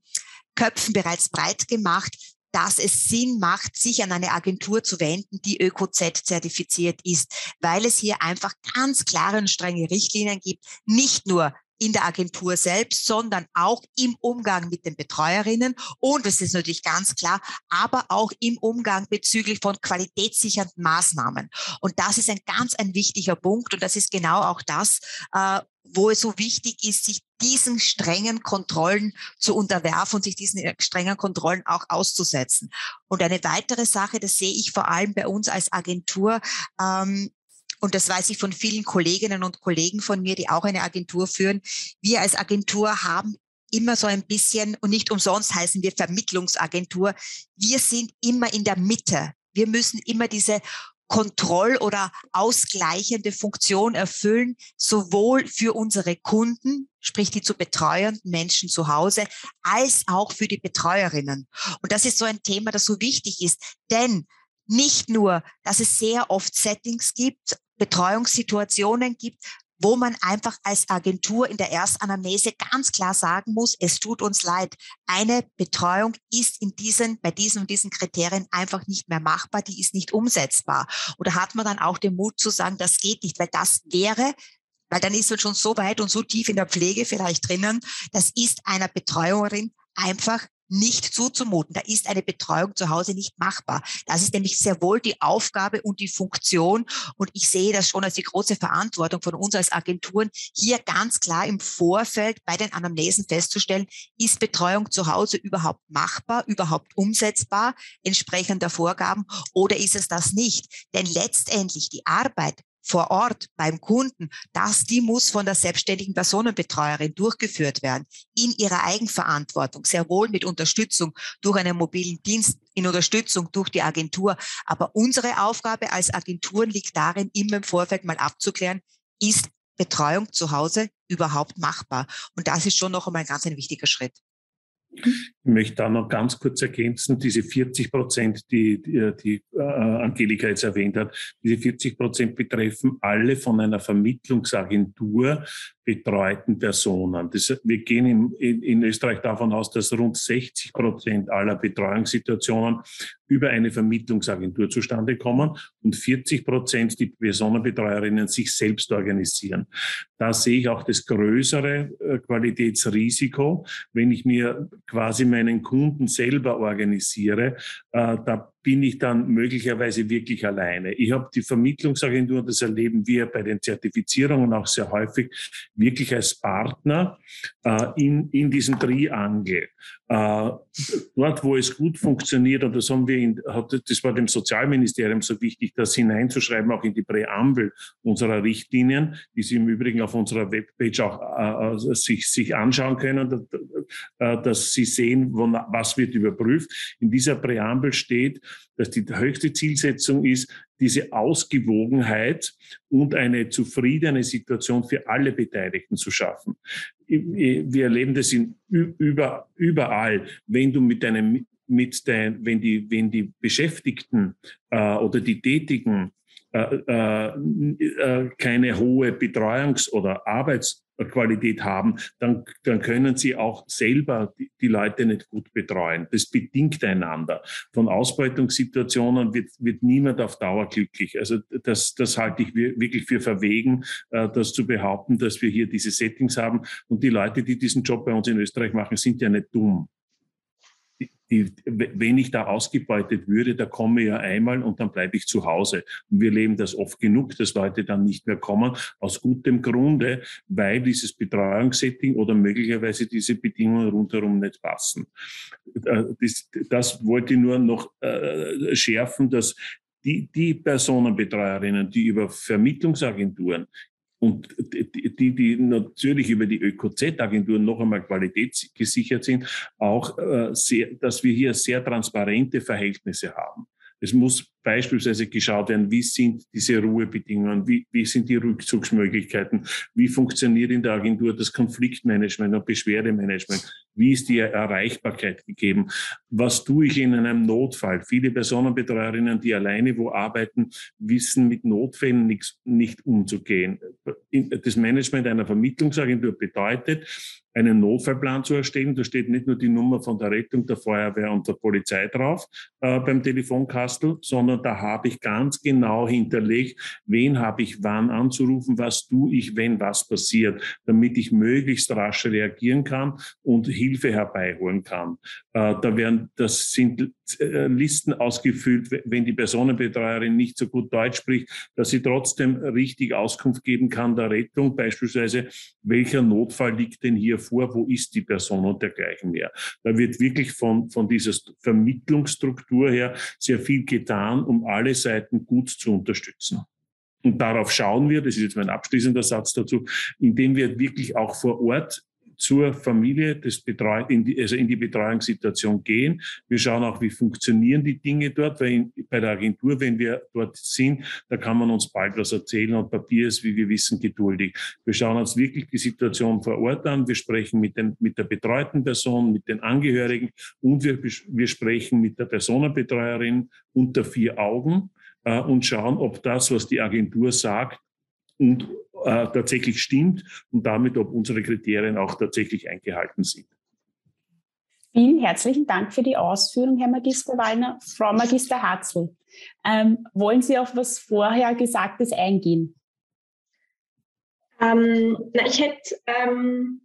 Köpfen bereits breit gemacht, dass es Sinn macht, sich an eine Agentur zu wenden, die ÖKZ zertifiziert ist, weil es hier einfach ganz klare und strenge Richtlinien gibt, nicht nur in der Agentur selbst, sondern auch im Umgang mit den Betreuerinnen. Und es ist natürlich ganz klar, aber auch im Umgang bezüglich von qualitätssichernden Maßnahmen. Und das ist ein ganz ein wichtiger Punkt. Und das ist genau auch das, äh, wo es so wichtig ist, sich diesen strengen Kontrollen zu unterwerfen und sich diesen äh, strengen Kontrollen auch auszusetzen. Und eine weitere Sache, das sehe ich vor allem bei uns als Agentur, ähm, und das weiß ich von vielen Kolleginnen und Kollegen von mir, die auch eine Agentur führen. Wir als Agentur haben immer so ein bisschen, und nicht umsonst heißen wir Vermittlungsagentur, wir sind immer in der Mitte. Wir müssen immer diese Kontroll- oder ausgleichende Funktion erfüllen, sowohl für unsere Kunden, sprich die zu betreuenden Menschen zu Hause, als auch für die Betreuerinnen. Und das ist so ein Thema, das so wichtig ist, denn nicht nur, dass es sehr oft Settings gibt, Betreuungssituationen gibt, wo man einfach als Agentur in der Erstanamnese ganz klar sagen muss, es tut uns leid, eine Betreuung ist in diesen, bei diesen und diesen Kriterien einfach nicht mehr machbar, die ist nicht umsetzbar. Oder hat man dann auch den Mut zu sagen, das geht nicht, weil das wäre weil dann ist man schon so weit und so tief in der Pflege vielleicht drinnen, das ist einer Betreuerin einfach nicht zuzumuten. Da ist eine Betreuung zu Hause nicht machbar. Das ist nämlich sehr wohl die Aufgabe und die Funktion. Und ich sehe das schon als die große Verantwortung von uns als Agenturen, hier ganz klar im Vorfeld bei den Anamnesen festzustellen, ist Betreuung zu Hause überhaupt machbar, überhaupt umsetzbar, entsprechend der Vorgaben, oder ist es das nicht? Denn letztendlich die Arbeit vor Ort beim Kunden, dass die muss von der selbstständigen Personenbetreuerin durchgeführt werden, in ihrer Eigenverantwortung, sehr wohl mit Unterstützung durch einen mobilen Dienst, in Unterstützung durch die Agentur. Aber unsere Aufgabe als Agenturen liegt darin, immer im Vorfeld mal abzuklären, ist Betreuung zu Hause überhaupt machbar? Und das ist schon noch einmal ein ganz ein wichtiger Schritt. Ich möchte da noch ganz kurz ergänzen, diese 40 Prozent, die, die, die äh, Angelika jetzt erwähnt hat, diese 40 Prozent betreffen alle von einer Vermittlungsagentur betreuten Personen. Das, wir gehen in, in, in Österreich davon aus, dass rund 60 Prozent aller Betreuungssituationen über eine Vermittlungsagentur zustande kommen und 40 Prozent die Personenbetreuerinnen sich selbst organisieren. Da sehe ich auch das größere äh, Qualitätsrisiko, wenn ich mir quasi meinen Kunden selber organisiere. Äh, da bin ich dann möglicherweise wirklich alleine. Ich habe die Vermittlungsagentur, das erleben wir bei den Zertifizierungen auch sehr häufig, wirklich als Partner äh, in, in diesem Triangel. Äh, dort, wo es gut funktioniert, und das haben wir, in, hat, das war dem Sozialministerium so wichtig, das hineinzuschreiben, auch in die Präambel unserer Richtlinien, die Sie im Übrigen auf unserer Webpage auch äh, sich, sich anschauen können, äh, dass Sie sehen, was wird überprüft. In dieser Präambel steht, dass die höchste Zielsetzung ist, diese Ausgewogenheit und eine zufriedene Situation für alle Beteiligten zu schaffen. Wir erleben das in, über, überall. Wenn du mit deinem mit dein, wenn die, wenn die Beschäftigten äh, oder die Tätigen äh, äh, äh keine hohe Betreuungs- oder Arbeits- Qualität haben, dann, dann können sie auch selber die, die, Leute nicht gut betreuen. Das bedingt einander. Von Ausbeutungssituationen wird, wird niemand auf Dauer glücklich. Also das, das halte ich wirklich für verwegen, äh, das zu behaupten, dass wir hier diese Settings haben. Und die Leute, die diesen Job bei uns in Österreich machen, sind ja nicht dumm die, wenn ich da ausgebeutet würde, da komme ich ja einmal und dann bleibe ich zu Hause. Und wir leben das oft genug, dass Leute dann nicht mehr kommen, aus gutem Grunde, weil dieses Betreuungssetting oder möglicherweise diese Bedingungen rundherum nicht passen. Äh, das, das wollte ich nur noch äh, schärfen, dass die, die Personenbetreuerinnen, die über Vermittlungsagenturen und die, die natürlich über die ÖKZ-Agenturen noch einmal qualitätsgesichert sind, auch äh, sehr, dass wir hier sehr transparente Verhältnisse haben. Es muss beispielsweise geschaut werden, wie sind diese Ruhebedingungen, wie, wie sind die Rückzugsmöglichkeiten, wie funktioniert in der Agentur das Konfliktmanagement und Beschwerdemanagement, Wie ist die Erreichbarkeit gegeben? Was tue ich in einem Notfall? Viele Personenbetreuerinnen, die alleine wo arbeiten, wissen mit Notfällen nichts, nicht umzugehen. Das Management einer Vermittlungsagentur bedeutet, einen Notfallplan zu erstellen. Da steht nicht nur die Nummer von der Rettung, der Feuerwehr und der Polizei drauf äh, beim Telefonkastel, sondern da habe ich ganz genau hinterlegt, wen habe ich wann anzurufen, was tue ich, wenn was passiert, damit ich möglichst rasch reagieren kann und Hilfe herbeiholen kann. Äh, da werden, das sind äh, Listen ausgefüllt, wenn die Personenbetreuerin nicht so gut Deutsch spricht, dass sie trotzdem richtig Auskunft geben kann der Rettung, beispielsweise, welcher Notfall liegt denn hier vor, wo ist die Person und dergleichen mehr. Da wird wirklich von, von dieser Vermittlungsstruktur her sehr viel getan, um alle Seiten gut zu unterstützen. Und darauf schauen wir, das ist jetzt mein abschließender Satz dazu, indem wir wirklich auch vor Ort zur Familie, des Betreu in die, also in die Betreuungssituation gehen. Wir schauen auch, wie funktionieren die Dinge dort, weil in, bei der Agentur, wenn wir dort sind, da kann man uns bald was erzählen und Papier ist, wie wir wissen, geduldig. Wir schauen uns wirklich die Situation vor Ort an. Wir sprechen mit, den, mit der betreuten Person, mit den Angehörigen und wir, wir sprechen mit der Personenbetreuerin unter vier Augen äh, und schauen, ob das, was die Agentur sagt, und äh, tatsächlich stimmt und damit, ob unsere Kriterien auch tatsächlich eingehalten sind. Vielen herzlichen Dank für die Ausführung, Herr Magister Wallner. Frau Magister Hatzl, ähm, wollen Sie auf was vorher Gesagtes eingehen? Ähm, na, ich hätte ähm,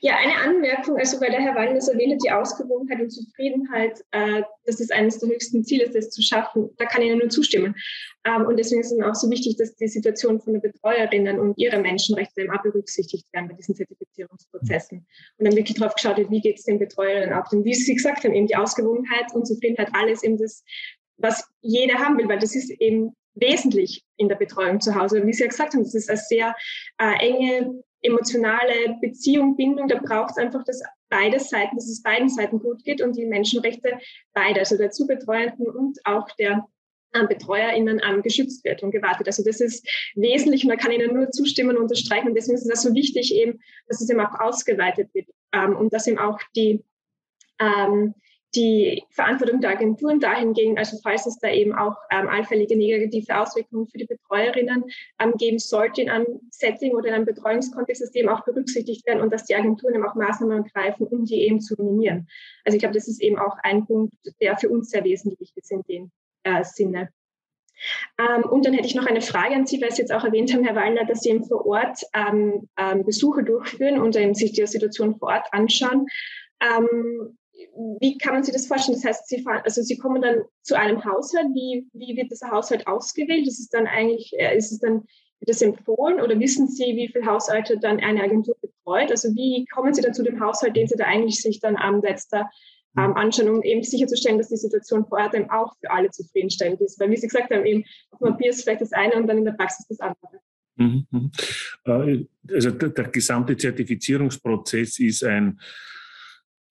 ja, eine Anmerkung, also weil der Herr Wallner erwähnt die Ausgewogenheit und Zufriedenheit, äh, das ist eines der höchsten Ziele, das zu schaffen. Da kann ich Ihnen nur zustimmen. Ähm, und deswegen ist es auch so wichtig, dass die Situation von den Betreuerinnen und ihre Menschenrechte eben auch berücksichtigt werden bei diesen Zertifizierungsprozessen. Und dann wirklich darauf geschaut wird, wie geht es den Betreuerinnen auch. Und wie Sie gesagt haben, eben die Ausgewogenheit und Zufriedenheit, alles eben das, was jeder haben will, weil das ist eben wesentlich in der Betreuung zu Hause. Wie Sie ja gesagt haben, das ist eine sehr äh, enge emotionale Beziehung, Bindung, da braucht es einfach, dass beide Seiten, dass es beiden Seiten gut geht und die Menschenrechte beide, also der Zubetreuenden und auch der ähm, BetreuerInnen ähm, geschützt wird und gewartet. Also das ist wesentlich und da kann ich Ihnen nur zustimmen und unterstreichen. Und deswegen ist es so wichtig eben, dass es eben auch ausgeweitet wird ähm, und dass eben auch die ähm, die Verantwortung der Agenturen dahingehend, also falls es da eben auch ähm, allfällige negative Auswirkungen für die Betreuerinnen ähm, geben sollte in einem Setting oder in einem Betreuungskontext, dass die eben auch berücksichtigt werden und dass die Agenturen eben auch Maßnahmen greifen, um die eben zu minimieren. Also ich glaube, das ist eben auch ein Punkt, der für uns sehr wesentlich ist in dem äh, Sinne. Ähm, und dann hätte ich noch eine Frage an Sie, weil Sie jetzt auch erwähnt haben, Herr Wallner, dass Sie eben vor Ort ähm, ähm, Besuche durchführen und eben sich die Situation vor Ort anschauen. Ähm, wie kann man sich das vorstellen? Das heißt, Sie, fahren, also Sie kommen dann zu einem Haushalt. Wie, wie wird dieser Haushalt ausgewählt? Ist es dann eigentlich, äh, ist es dann wird das empfohlen oder wissen Sie, wie viele Haushalte dann eine Agentur betreut? Also wie kommen Sie dann zu dem Haushalt, den Sie da eigentlich sich dann am letzter ähm, anschauen, um eben sicherzustellen, dass die Situation vor Ort eben auch für alle zufriedenstellend ist? Weil wie Sie gesagt haben, eben auf dem Papier ist vielleicht das eine und dann in der Praxis das andere. Mhm, mhm. Äh, also der, der gesamte Zertifizierungsprozess ist ein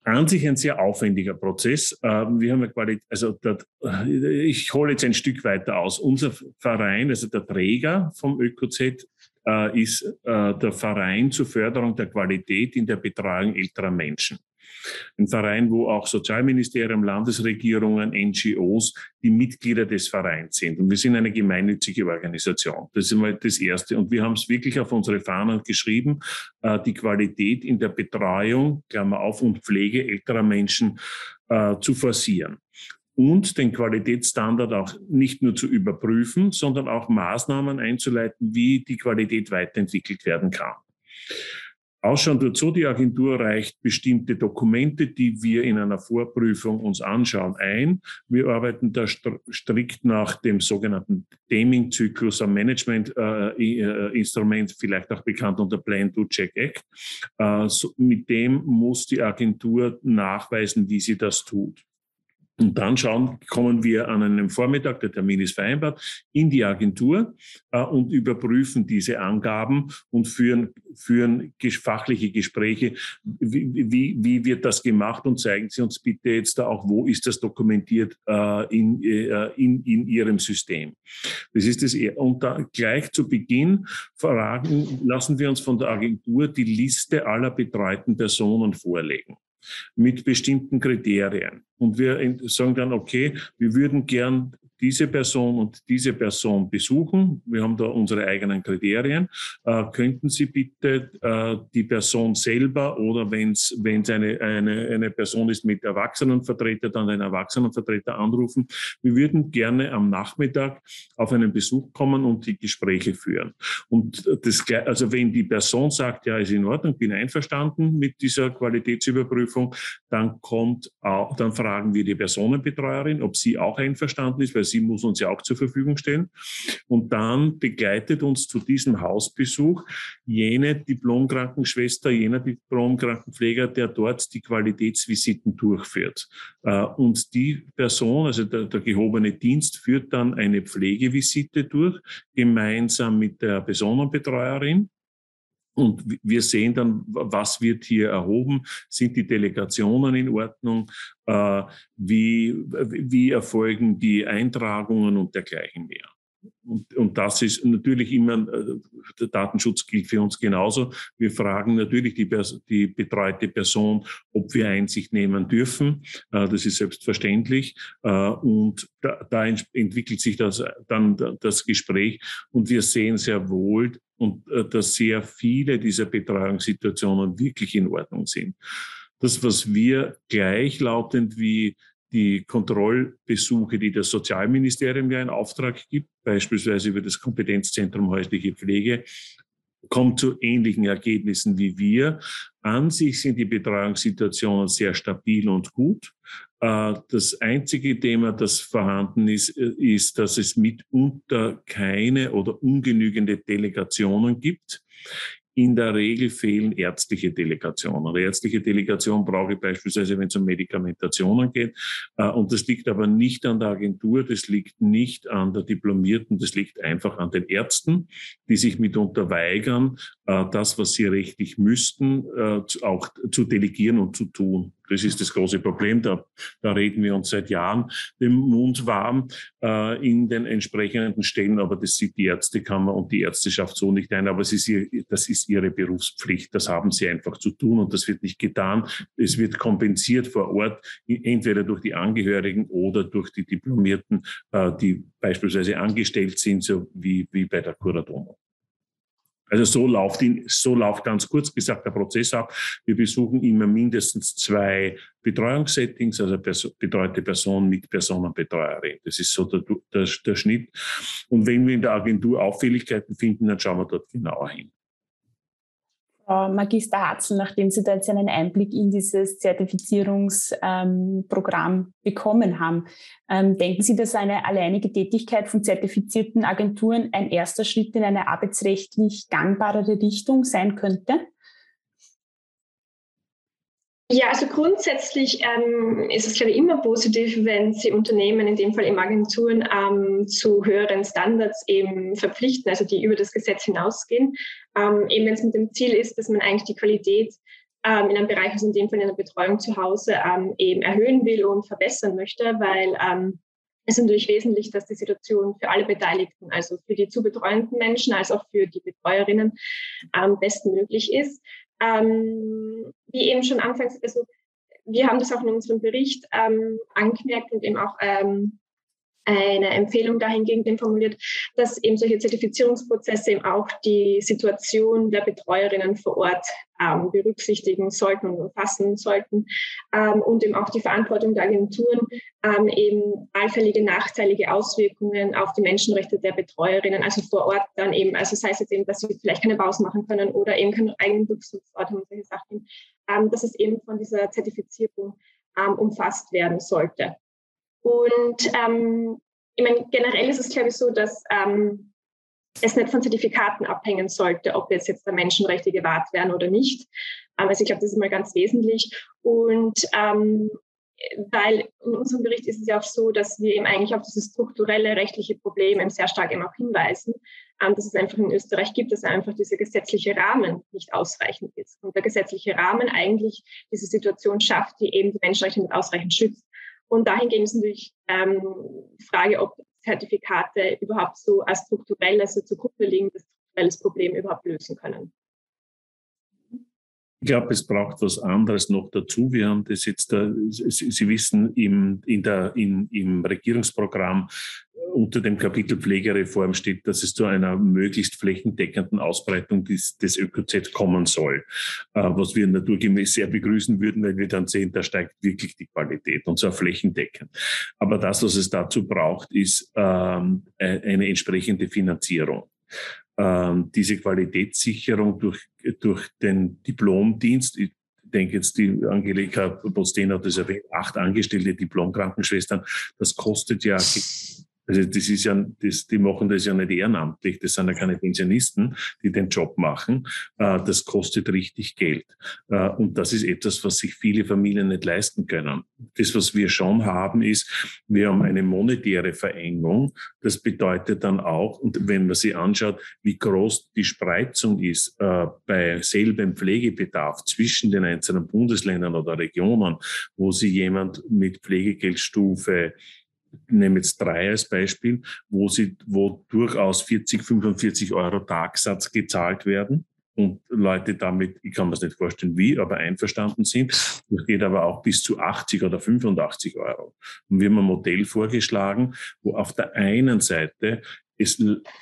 an sich ein sehr aufwendiger Prozess. Ähm, wir haben ja Qualität, also ich hole jetzt ein Stück weiter aus. Unser Verein, also der Träger vom ÖKZ, äh, ist äh, der Verein zur Förderung der Qualität in der Betreuung älterer Menschen. Ein Verein, wo auch Sozialministerium, Landesregierungen, NGOs die Mitglieder des Vereins sind. Und wir sind eine gemeinnützige Organisation. Das ist einmal das Erste. Und wir haben es wirklich auf unsere Fahnen geschrieben, äh, die Qualität in der Betreuung, Klammer auf, und Pflege älterer Menschen äh, zu forcieren und den Qualitätsstandard auch nicht nur zu überprüfen, sondern auch Maßnahmen einzuleiten, wie die Qualität weiterentwickelt werden kann. Ausschauen tut so, die Agentur reicht bestimmte Dokumente, die wir in einer Vorprüfung uns anschauen, ein. Wir arbeiten da strikt nach dem sogenannten Deming-Zyklus am Management-Instrument, äh, vielleicht auch bekannt unter Plan-to-Check Act. Äh, so, mit dem muss die Agentur nachweisen, wie sie das tut. Und dann schauen, kommen wir an einem Vormittag, der Termin ist vereinbart, in die Agentur äh, und überprüfen diese Angaben und führen, führen fachliche Gespräche. Wie, wie, wie wird das gemacht? Und zeigen Sie uns bitte jetzt da auch, wo ist das dokumentiert äh, in, äh, in, in Ihrem System. Das ist das. Und da gleich zu Beginn fragen, lassen wir uns von der Agentur die Liste aller betreuten Personen vorlegen. Mit bestimmten Kriterien. Und wir sagen dann, okay, wir würden gern diese Person und diese Person besuchen. Wir haben da unsere eigenen Kriterien. Äh, könnten Sie bitte äh, die Person selber oder wenn es eine, eine, eine Person ist mit Erwachsenenvertreter, dann einen Erwachsenenvertreter anrufen. Wir würden gerne am Nachmittag auf einen Besuch kommen und die Gespräche führen. Und das, also wenn die Person sagt, ja, ist in Ordnung, bin einverstanden mit dieser Qualitätsüberprüfung, dann kommt auch, dann fragen wir die Personenbetreuerin, ob sie auch einverstanden ist, weil sie muss uns ja auch zur Verfügung stellen. Und dann begleitet uns zu diesem Hausbesuch jene Diplomkrankenschwester, jener Diplomkrankenpfleger, der dort die Qualitätsvisiten durchführt. Äh, und die Person, also der, der gehobene Dienst, führt dann eine Pflegevisite durch, gemeinsam mit der Personenbetreuerin. Und wir sehen dann, was wird hier erhoben? Sind die Delegationen in Ordnung? Äh, wie, wie erfolgen die Eintragungen und dergleichen mehr? Und, und das ist natürlich immer, äh, der Datenschutz gilt für uns genauso. Wir fragen natürlich die, die betreute Person, ob wir Einsicht nehmen dürfen. Äh, das ist selbstverständlich. Und da, da entwickelt sich das, dann das Gespräch. Und wir sehen sehr wohl, und äh, dass sehr viele dieser Betreuungssituationen wirklich in Ordnung sind. Das, was wir gleichlautend wie die Kontrollbesuche, die das Sozialministerium ja in Auftrag gibt, beispielsweise über das Kompetenzzentrum häusliche Pflege, kommt zu ähnlichen Ergebnissen wie wir. An sich sind die Betreuungssituationen sehr stabil und gut. Äh, das einzige Thema, das vorhanden ist, äh, ist, dass es mitunter keine oder ungenügende Delegationen gibt. In der Regel fehlen ärztliche Delegationen. Eine ärztliche Delegation brauche ich beispielsweise, wenn es um Medikamentationen geht. Äh, und das liegt aber nicht an der Agentur, das liegt nicht an der Diplomierten, das liegt einfach an den Ärzten, die sich mitunter weigern, das, was sie rechtlich müssten, auch zu delegieren und zu tun. Das ist das große Problem. Da, da reden wir uns seit Jahren den Mund warm äh, in den entsprechenden Stellen, aber das sieht die Ärztekammer und die Ärzteschaft so nicht ein. Aber es ist ihr, das ist ihre Berufspflicht. Das haben sie einfach zu tun und das wird nicht getan. Es wird kompensiert vor Ort, entweder durch die Angehörigen oder durch die Diplomierten, äh, die beispielsweise angestellt sind, so wie, wie bei der Curadomo. Also so läuft, in, so läuft ganz kurz gesagt der Prozess ab. Wir besuchen immer mindestens zwei Betreuungssettings, also betreute Person mit Personenbetreuerin. Das ist so der, der, der Schnitt. Und wenn wir in der Agentur Auffälligkeiten finden, dann schauen wir dort genauer hin. Frau Magister Hatzel, nachdem Sie da jetzt einen Einblick in dieses Zertifizierungsprogramm ähm, bekommen haben, ähm, denken Sie, dass eine alleinige Tätigkeit von zertifizierten Agenturen ein erster Schritt in eine arbeitsrechtlich gangbarere Richtung sein könnte? Ja, also grundsätzlich ähm, ist es, glaube ich, immer positiv, wenn Sie Unternehmen, in dem Fall eben Agenturen, ähm, zu höheren Standards eben verpflichten, also die über das Gesetz hinausgehen. Ähm, eben wenn es mit dem Ziel ist, dass man eigentlich die Qualität ähm, in einem Bereich, also in dem Fall in der Betreuung zu Hause, ähm, eben erhöhen will und verbessern möchte, weil ähm, es ist natürlich wesentlich, dass die Situation für alle Beteiligten, also für die zu betreuenden Menschen als auch für die Betreuerinnen, ähm, bestmöglich ist. Ähm, wie eben schon anfangs, also wir haben das auch in unserem Bericht ähm, angemerkt und eben auch ähm, eine Empfehlung dahingehend formuliert, dass eben solche Zertifizierungsprozesse eben auch die Situation der Betreuerinnen vor Ort ähm, berücksichtigen sollten und umfassen sollten ähm, und eben auch die Verantwortung der Agenturen, ähm, eben allfällige nachteilige Auswirkungen auf die Menschenrechte der Betreuerinnen, also vor Ort dann eben, also sei es jetzt eben, dass sie vielleicht keine Pause machen können oder eben keinen eigenen Rückzugsort haben, solche Sachen, ähm, dass es eben von dieser Zertifizierung ähm, umfasst werden sollte. Und ähm, ich meine, generell ist es, glaube ich, so, dass ähm, es nicht von Zertifikaten abhängen sollte, ob jetzt jetzt der Menschenrechte gewahrt werden oder nicht. Ähm, also ich glaube, das ist mal ganz wesentlich. Und ähm, weil in unserem Bericht ist es ja auch so, dass wir eben eigentlich auf dieses strukturelle rechtliche Problem eben sehr stark eben auch hinweisen, ähm, dass es einfach in Österreich gibt, dass einfach dieser gesetzliche Rahmen nicht ausreichend ist. Und der gesetzliche Rahmen eigentlich diese Situation schafft, die eben die Menschenrechte nicht ausreichend schützt. Und dahingehend ist natürlich ähm, die Frage, ob Zertifikate überhaupt so als strukturelles, also zugrunde liegendes strukturelles Problem überhaupt lösen können. Ich glaube, es braucht was anderes noch dazu. Wir haben das jetzt, da, Sie wissen, im, in der, in, im Regierungsprogramm unter dem Kapitel Pflegereform steht, dass es zu einer möglichst flächendeckenden Ausbreitung des, des ÖKZ kommen soll, äh, was wir naturgemäß sehr begrüßen würden, weil wir dann sehen, da steigt wirklich die Qualität und zwar flächendeckend. Aber das, was es dazu braucht, ist ähm, e-, eine entsprechende Finanzierung. Ähm, diese Qualitätssicherung durch, durch den Diplomdienst, ich denke jetzt, die Angelika Postin hat das erwähnt, acht angestellte Diplomkrankenschwestern, das kostet ja also das ist ja, das, die machen das ja nicht ehrenamtlich, das sind ja keine Pensionisten, die den Job machen. Äh, das kostet richtig Geld. Äh, und das ist etwas, was sich viele Familien nicht leisten können. Das, was wir schon haben, ist, wir haben eine monetäre Verengung. Das bedeutet dann auch, und wenn man sich anschaut, wie groß die Spreizung ist äh, bei selbem Pflegebedarf zwischen den einzelnen Bundesländern oder Regionen, wo sie jemand mit Pflegegeldstufe nehme jetzt drei als Beispiel, wo sie, wo durchaus 40, 45 Euro Tagsatz gezahlt werden und Leute damit, ich kann mir das nicht vorstellen, wie, aber einverstanden sind. Das geht aber auch bis zu 80 oder 85 Euro. Und wir haben ein Modell vorgeschlagen, wo auf der einen Seite es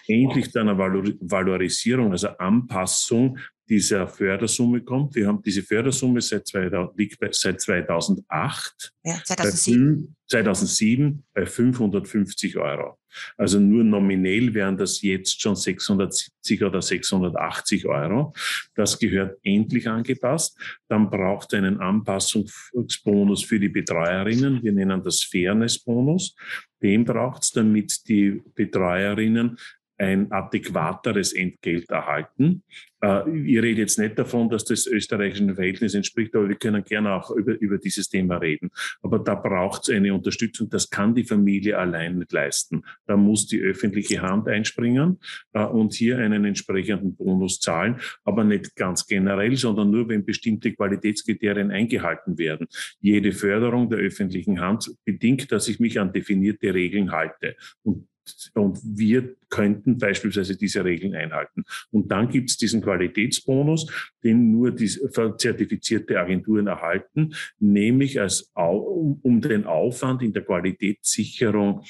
endlich zu einer Valorisierung, also Anpassung dieser Fördersumme kommt. Wir haben diese Fördersumme seit, 2000, liegt bei, seit 2008. Ja, 2007. Bei 2007 bei 550 Euro. Also nur nominell wären das jetzt schon 670 oder 680 Euro. Das gehört endlich angepasst. Dann braucht es einen Anpassungsbonus für die Betreuerinnen. Wir nennen das Fairnessbonus. Den braucht es, damit die Betreuerinnen ein adäquateres Entgelt erhalten. Äh, ich rede jetzt nicht davon, dass das österreichischen Verhältnis entspricht, aber wir können gerne auch über, über dieses Thema reden. Aber da braucht es eine Unterstützung. Das kann die Familie allein nicht leisten. Da muss die öffentliche Hand einspringen äh, und hier einen entsprechenden Bonus zahlen, aber nicht ganz generell, sondern nur, wenn bestimmte Qualitätskriterien eingehalten werden. Jede Förderung der öffentlichen Hand bedingt, dass ich mich an definierte Regeln halte. Und und wir könnten beispielsweise diese Regeln einhalten. Und dann gibt es diesen Qualitätsbonus, den nur die zertifizierte Agenturen erhalten, nämlich als, um den Aufwand in der Qualitätssicherung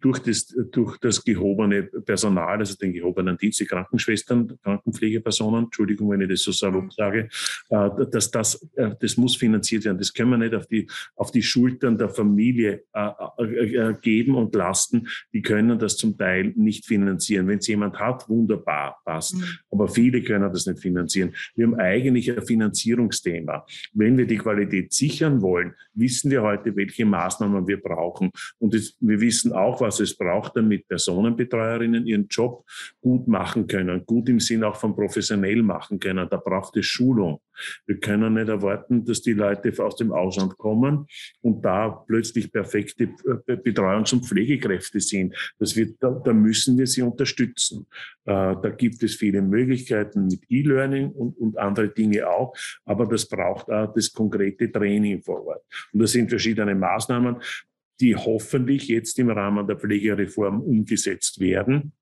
durch das, durch das gehobene Personal, also den gehobenen Dienst, die Krankenschwestern, Krankenpflegepersonen, Entschuldigung, wenn ich das so salopp sage, äh, dass das, äh, das muss finanziert werden. Das können wir nicht auf die, auf die Schultern der Familie äh, geben und lasten. Die können das zum Teil nicht finanzieren. Wenn es jemand hat, wunderbar, passt. Mhm. Aber viele können das nicht finanzieren. Wir haben eigentlich ein Finanzierungsthema. Wenn wir die Qualität sichern wollen, wissen wir heute, welche Maßnahmen wir brauchen. Und es, wir wir wissen auch, was es braucht, damit Personenbetreuerinnen ihren Job gut machen können, gut im Sinn auch von professionell machen können. Da braucht es Schulung. Wir können nicht erwarten, dass die Leute aus dem Ausland kommen und da plötzlich perfekte Betreuungs- und Pflegekräfte sind. Das wird, da, da müssen wir sie unterstützen. Äh, da gibt es viele Möglichkeiten mit E-Learning und, und andere Dinge auch, aber das braucht auch das konkrete Training vor Ort. Und das sind verschiedene Maßnahmen die hoffentlich jetzt im Rahmen der Pflegereform umgesetzt werden.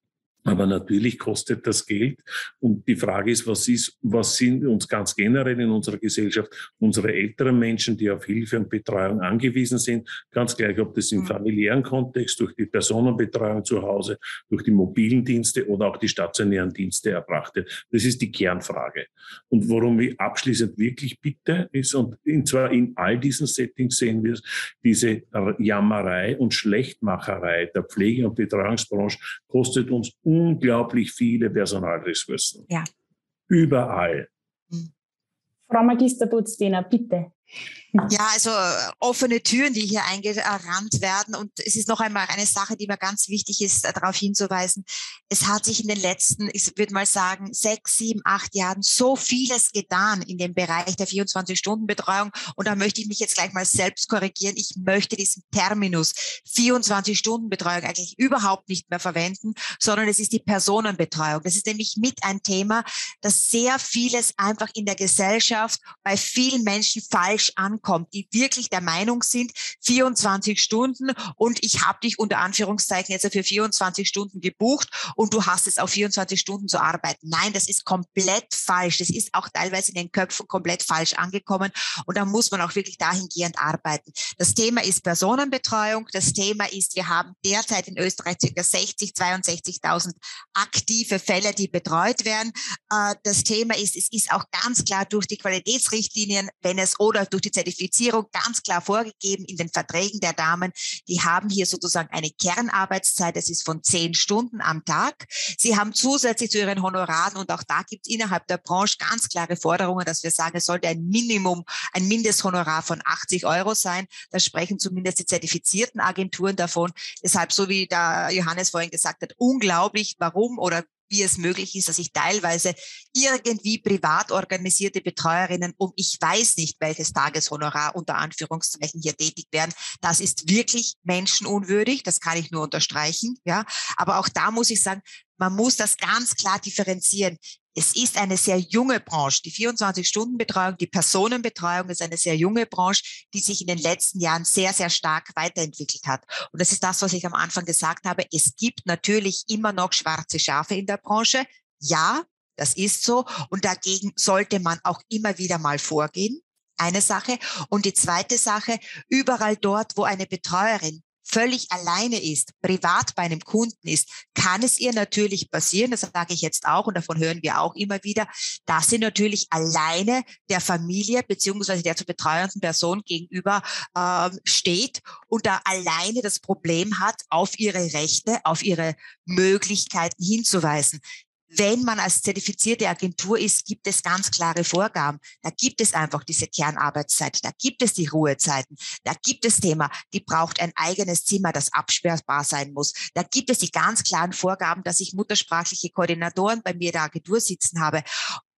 Aber natürlich kostet das Geld. Und die Frage ist, was ist, was sind uns ganz generell in unserer Gesellschaft unsere älteren Menschen, die auf Hilfe und Betreuung angewiesen sind, ganz gleich, ob das im mhm. familiären Kontext, durch die Personenbetreuung zu Hause, durch die mobilen Dienste oder auch die stationären Dienste erbracht wird. Das ist die Kernfrage. Und worum ich abschließend wirklich bitte, ist, und zwar in all diesen Settings sehen wir es, diese Jammerei und Schlechtmacherei der Pflege- und Betreuungsbranche kostet uns unglaublich viele Personalressourcen. Ja. Überall. Frau Magister Butzdiener, bitte. Ja, also äh, offene Türen, die hier eingerannt werden. Und es ist noch einmal eine Sache, die mir ganz wichtig ist, äh, darauf hinzuweisen. Es hat sich in den letzten, ich würde mal sagen, sechs, sieben, acht Jahren so vieles getan in dem Bereich der 24-Stunden-Betreuung. Und da möchte ich mich jetzt gleich mal selbst korrigieren. Ich möchte diesen Terminus 24-Stunden-Betreuung eigentlich überhaupt nicht mehr verwenden, sondern es ist die Personenbetreuung. Das ist nämlich mit ein Thema, das sehr vieles einfach in der Gesellschaft bei vielen Menschen falsch falsch ankommt, die wirklich der Meinung sind, 24 Stunden und ich habe dich unter Anführungszeichen jetzt für 24 Stunden gebucht und du hast es auf 24 Stunden zu arbeiten. Nein, das ist komplett falsch. Das ist auch teilweise in den Köpfen komplett falsch angekommen und da muss man auch wirklich dahingehend arbeiten. Das Thema ist Personenbetreuung. Das Thema ist, wir haben derzeit in Österreich ca. 60, 62.000 aktive Fälle, die betreut werden. Äh, das Thema ist, es ist auch ganz klar durch die Qualitätsrichtlinien, wenn es oder durch die Zertifizierung ganz klar vorgegeben in den Verträgen der Damen, die haben hier sozusagen eine Kernarbeitszeit, das ist von zehn Stunden am Tag. Sie haben zusätzlich zu ihren Honoraren und auch da gibt es innerhalb der Branche ganz klare Forderungen, dass wir sagen, es sollte ein Minimum, ein Mindesthonorar von 80 Euro sein. Da sprechen zumindest die zertifizierten Agenturen davon. Deshalb, so wie der Johannes vorhin gesagt hat, unglaublich, warum oder wie es möglich ist, dass ich teilweise irgendwie privat organisierte Betreuerinnen um ich weiß nicht welches Tageshonorar unter Anführungszeichen hier tätig werden. Das ist wirklich menschenunwürdig. Das kann ich nur unterstreichen. Ja, aber auch da muss ich sagen, man muss das ganz klar differenzieren. Es ist eine sehr junge Branche. Die 24-Stunden-Betreuung, die Personenbetreuung ist eine sehr junge Branche, die sich in den letzten Jahren sehr, sehr stark weiterentwickelt hat. Und das ist das, was ich am Anfang gesagt habe. Es gibt natürlich immer noch schwarze Schafe in der Branche. Ja, das ist so. Und dagegen sollte man auch immer wieder mal vorgehen. Eine Sache. Und die zweite Sache, überall dort, wo eine Betreuerin völlig alleine ist, privat bei einem Kunden ist, kann es ihr natürlich passieren, das sage ich jetzt auch und davon hören wir auch immer wieder, dass sie natürlich alleine der Familie beziehungsweise der zu betreuenden Person gegenüber äh, steht und da alleine das Problem hat, auf ihre Rechte, auf ihre Möglichkeiten hinzuweisen. Wenn man als zertifizierte Agentur ist, gibt es ganz klare Vorgaben. Da gibt es einfach diese Kernarbeitszeit, da gibt es die Ruhezeiten, da gibt es Thema, die braucht ein eigenes Zimmer, das absperrbar sein muss. Da gibt es die ganz klaren Vorgaben, dass ich muttersprachliche Koordinatoren bei mir in der Agentur sitzen habe.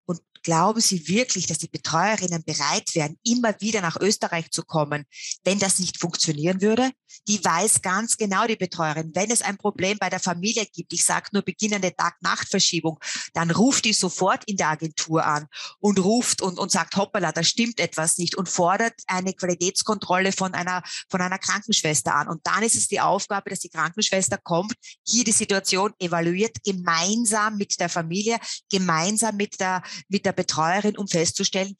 Und glauben Sie wirklich, dass die Betreuerinnen bereit wären, immer wieder nach Österreich zu kommen, wenn das nicht funktionieren würde? Die weiß ganz genau, die Betreuerin, wenn es ein Problem bei der Familie gibt, ich sage nur beginnende Tag-Nacht-Verschiebung, dann ruft die sofort in der Agentur an und ruft und, und sagt, hoppala, da stimmt etwas nicht und fordert eine Qualitätskontrolle von einer, von einer Krankenschwester an. Und dann ist es die Aufgabe, dass die Krankenschwester kommt, hier die Situation evaluiert, gemeinsam mit der Familie, gemeinsam mit der, mit der Betreuerin, um festzustellen,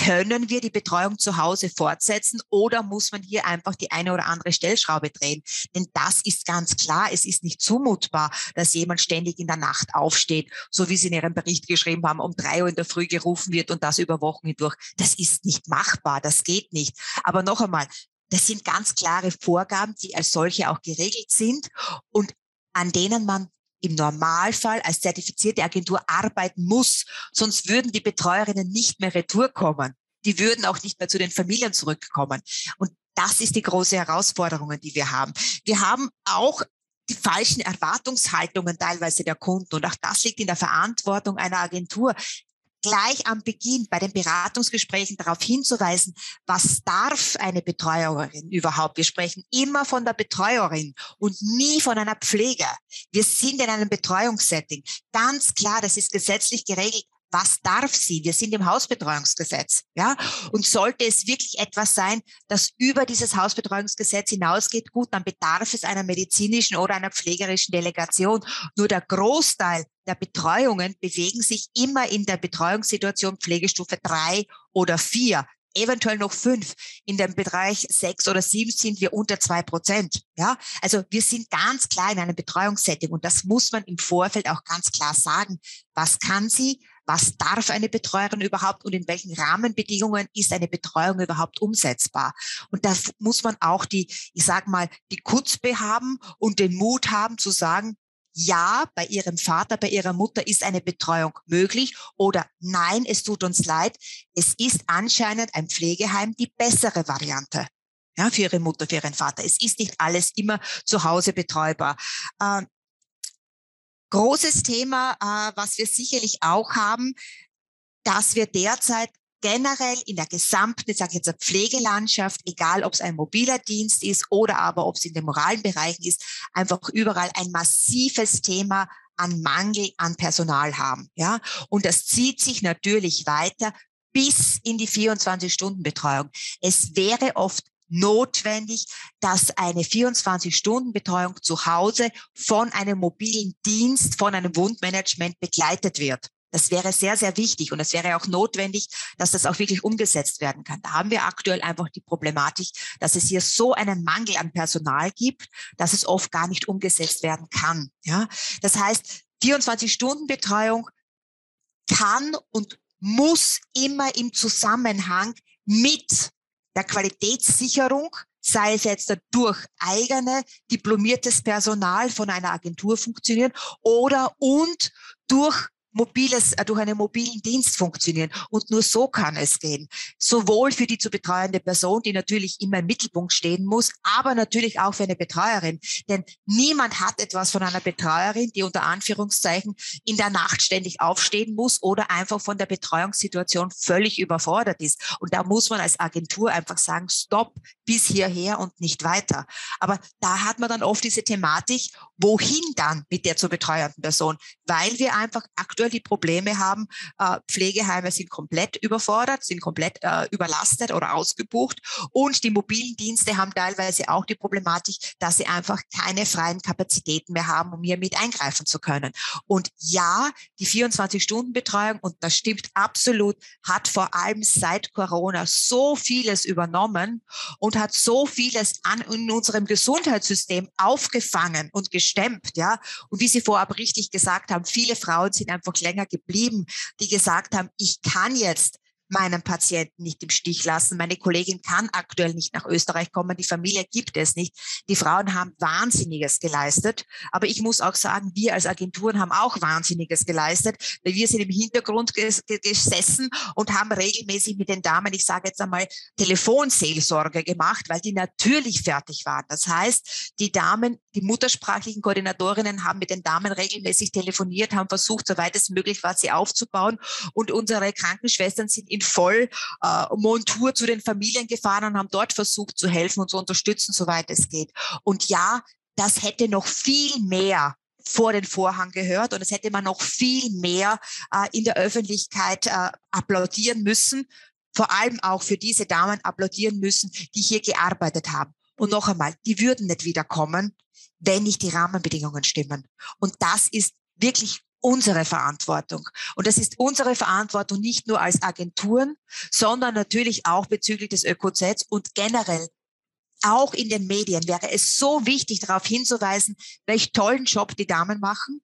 können wir die Betreuung zu Hause fortsetzen oder muss man hier einfach die eine oder andere Stellschraube drehen? Denn das ist ganz klar, es ist nicht zumutbar, dass jemand ständig in der Nacht aufsteht, so wie Sie in Ihrem Bericht geschrieben haben, um drei Uhr in der Früh gerufen wird und das über Wochen hindurch. Das ist nicht machbar, das geht nicht. Aber noch einmal, das sind ganz klare Vorgaben, die als solche auch geregelt sind und an denen man im Normalfall als zertifizierte Agentur arbeiten muss, sonst würden die Betreuerinnen nicht mehr retour kommen. Die würden auch nicht mehr zu den Familien zurückkommen. Und das ist die große Herausforderung, die wir haben. Wir haben auch die falschen Erwartungshaltungen teilweise der Kunden. Und auch das liegt in der Verantwortung einer Agentur gleich am Beginn bei den Beratungsgesprächen darauf hinzuweisen, was darf eine Betreuerin überhaupt. Wir sprechen immer von der Betreuerin und nie von einer Pflege. Wir sind in einem Betreuungssetting. Ganz klar, das ist gesetzlich geregelt was darf sie? Wir sind im Hausbetreuungsgesetz, ja. Und sollte es wirklich etwas sein, das über dieses Hausbetreuungsgesetz hinausgeht, gut, dann bedarf es einer medizinischen oder einer pflegerischen Delegation. Nur der Großteil der Betreuungen bewegen sich immer in der Betreuungssituation Pflegestufe drei oder vier eventuell noch fünf. In dem Bereich sechs oder sieben sind wir unter zwei Prozent. Ja, also wir sind ganz klar in einem Betreuungssetting und das muss man im Vorfeld auch ganz klar sagen. Was kann sie? Was darf eine Betreuerin überhaupt und in welchen Rahmenbedingungen ist eine Betreuung überhaupt umsetzbar. Und da muss man auch die, ich sag mal, die Kutzbe haben und den Mut haben zu sagen, ja, bei ihrem Vater, bei ihrer Mutter ist eine Betreuung möglich oder nein, es tut uns leid, es ist anscheinend ein Pflegeheim die bessere Variante. Ja, für ihre Mutter, für ihren Vater. Es ist nicht alles immer zu Hause betreubar. Ähm, Großes Thema, äh, was wir sicherlich auch haben, dass wir derzeit generell in der gesamten, ich sage jetzt, Pflegelandschaft, egal ob es ein mobiler Dienst ist oder aber ob es in den moralen Bereichen ist, einfach überall ein massives Thema an Mangel an Personal haben. Ja, und das zieht sich natürlich weiter bis in die 24-Stunden-Betreuung. Es wäre oft notwendig, dass eine 24-Stunden-Betreuung zu Hause von einem mobilen Dienst, von einem Wundmanagement begleitet wird. Das wäre sehr, sehr wichtig und es wäre auch notwendig, dass das auch wirklich umgesetzt werden kann. Da haben wir aktuell einfach die Problematik, dass es hier so einen Mangel an Personal gibt, dass es oft gar nicht umgesetzt werden kann. Ja, das heißt, 24-Stunden-Betreuung kann und muss immer im Zusammenhang mit der Qualitätssicherung, sei es jetzt durch eigene diplomiertes Personal von einer Agentur funktionieren oder und durch mobiles, äh, durch einen mobilen Dienst funktionieren. Und nur so kann es gehen. Sowohl für die zu betreuende Person, die natürlich immer im Mittelpunkt stehen muss, aber natürlich auch für eine Betreuerin. Denn niemand hat etwas von einer Betreuerin, die unter Anführungszeichen in der Nacht ständig aufstehen muss oder einfach von der Betreuungssituation völlig überfordert ist. Und da muss man als Agentur einfach sagen, stopp, bis hierher und nicht weiter. Aber da hat man dann oft diese Thematik, wohin dann mit der zu betreuenden Person? Weil wir einfach aktuell aktuell die Probleme haben, äh, Pflegeheime sind komplett überfordert, sind komplett äh, überlastet oder ausgebucht und die mobilen Dienste haben teilweise auch die Problematik, dass sie einfach keine freien Kapazitäten mehr haben, um hier mit eingreifen zu können. Und ja, die 24-Stunden-Betreuung, und das stimmt absolut, hat vor allem seit Corona so vieles übernommen und hat so vieles an in unserem Gesundheitssystem aufgefangen und gestemmt, ja. Und wie Sie vorab richtig gesagt haben, viele Frauen sind einfach einfach länger geblieben, die gesagt haben, ich kann jetzt meinen Patienten nicht im Stich lassen. Meine Kollegin kann aktuell nicht nach Österreich kommen. Die Familie gibt es nicht. Die Frauen haben Wahnsinniges geleistet. Aber ich muss auch sagen, wir als Agenturen haben auch Wahnsinniges geleistet, weil wir sind im Hintergrund gesessen und haben regelmäßig mit den Damen, ich sage jetzt einmal, Telefonseelsorge gemacht, weil die natürlich fertig waren. Das heißt, die Damen, die muttersprachlichen Koordinatorinnen haben mit den Damen regelmäßig telefoniert, haben versucht, soweit es möglich war, sie aufzubauen. Und unsere Krankenschwestern sind im in Vollmontur äh, zu den Familien gefahren und haben dort versucht zu helfen und zu unterstützen, soweit es geht. Und ja, das hätte noch viel mehr vor den Vorhang gehört und es hätte man noch viel mehr äh, in der Öffentlichkeit äh, applaudieren müssen, vor allem auch für diese Damen applaudieren müssen, die hier gearbeitet haben. Und noch einmal, die würden nicht wiederkommen, wenn nicht die Rahmenbedingungen stimmen. Und das ist wirklich unsere Verantwortung. Und das ist unsere Verantwortung nicht nur als Agenturen, sondern natürlich auch bezüglich des Ökozets und generell auch in den Medien wäre es so wichtig, darauf hinzuweisen, welch tollen Job die Damen machen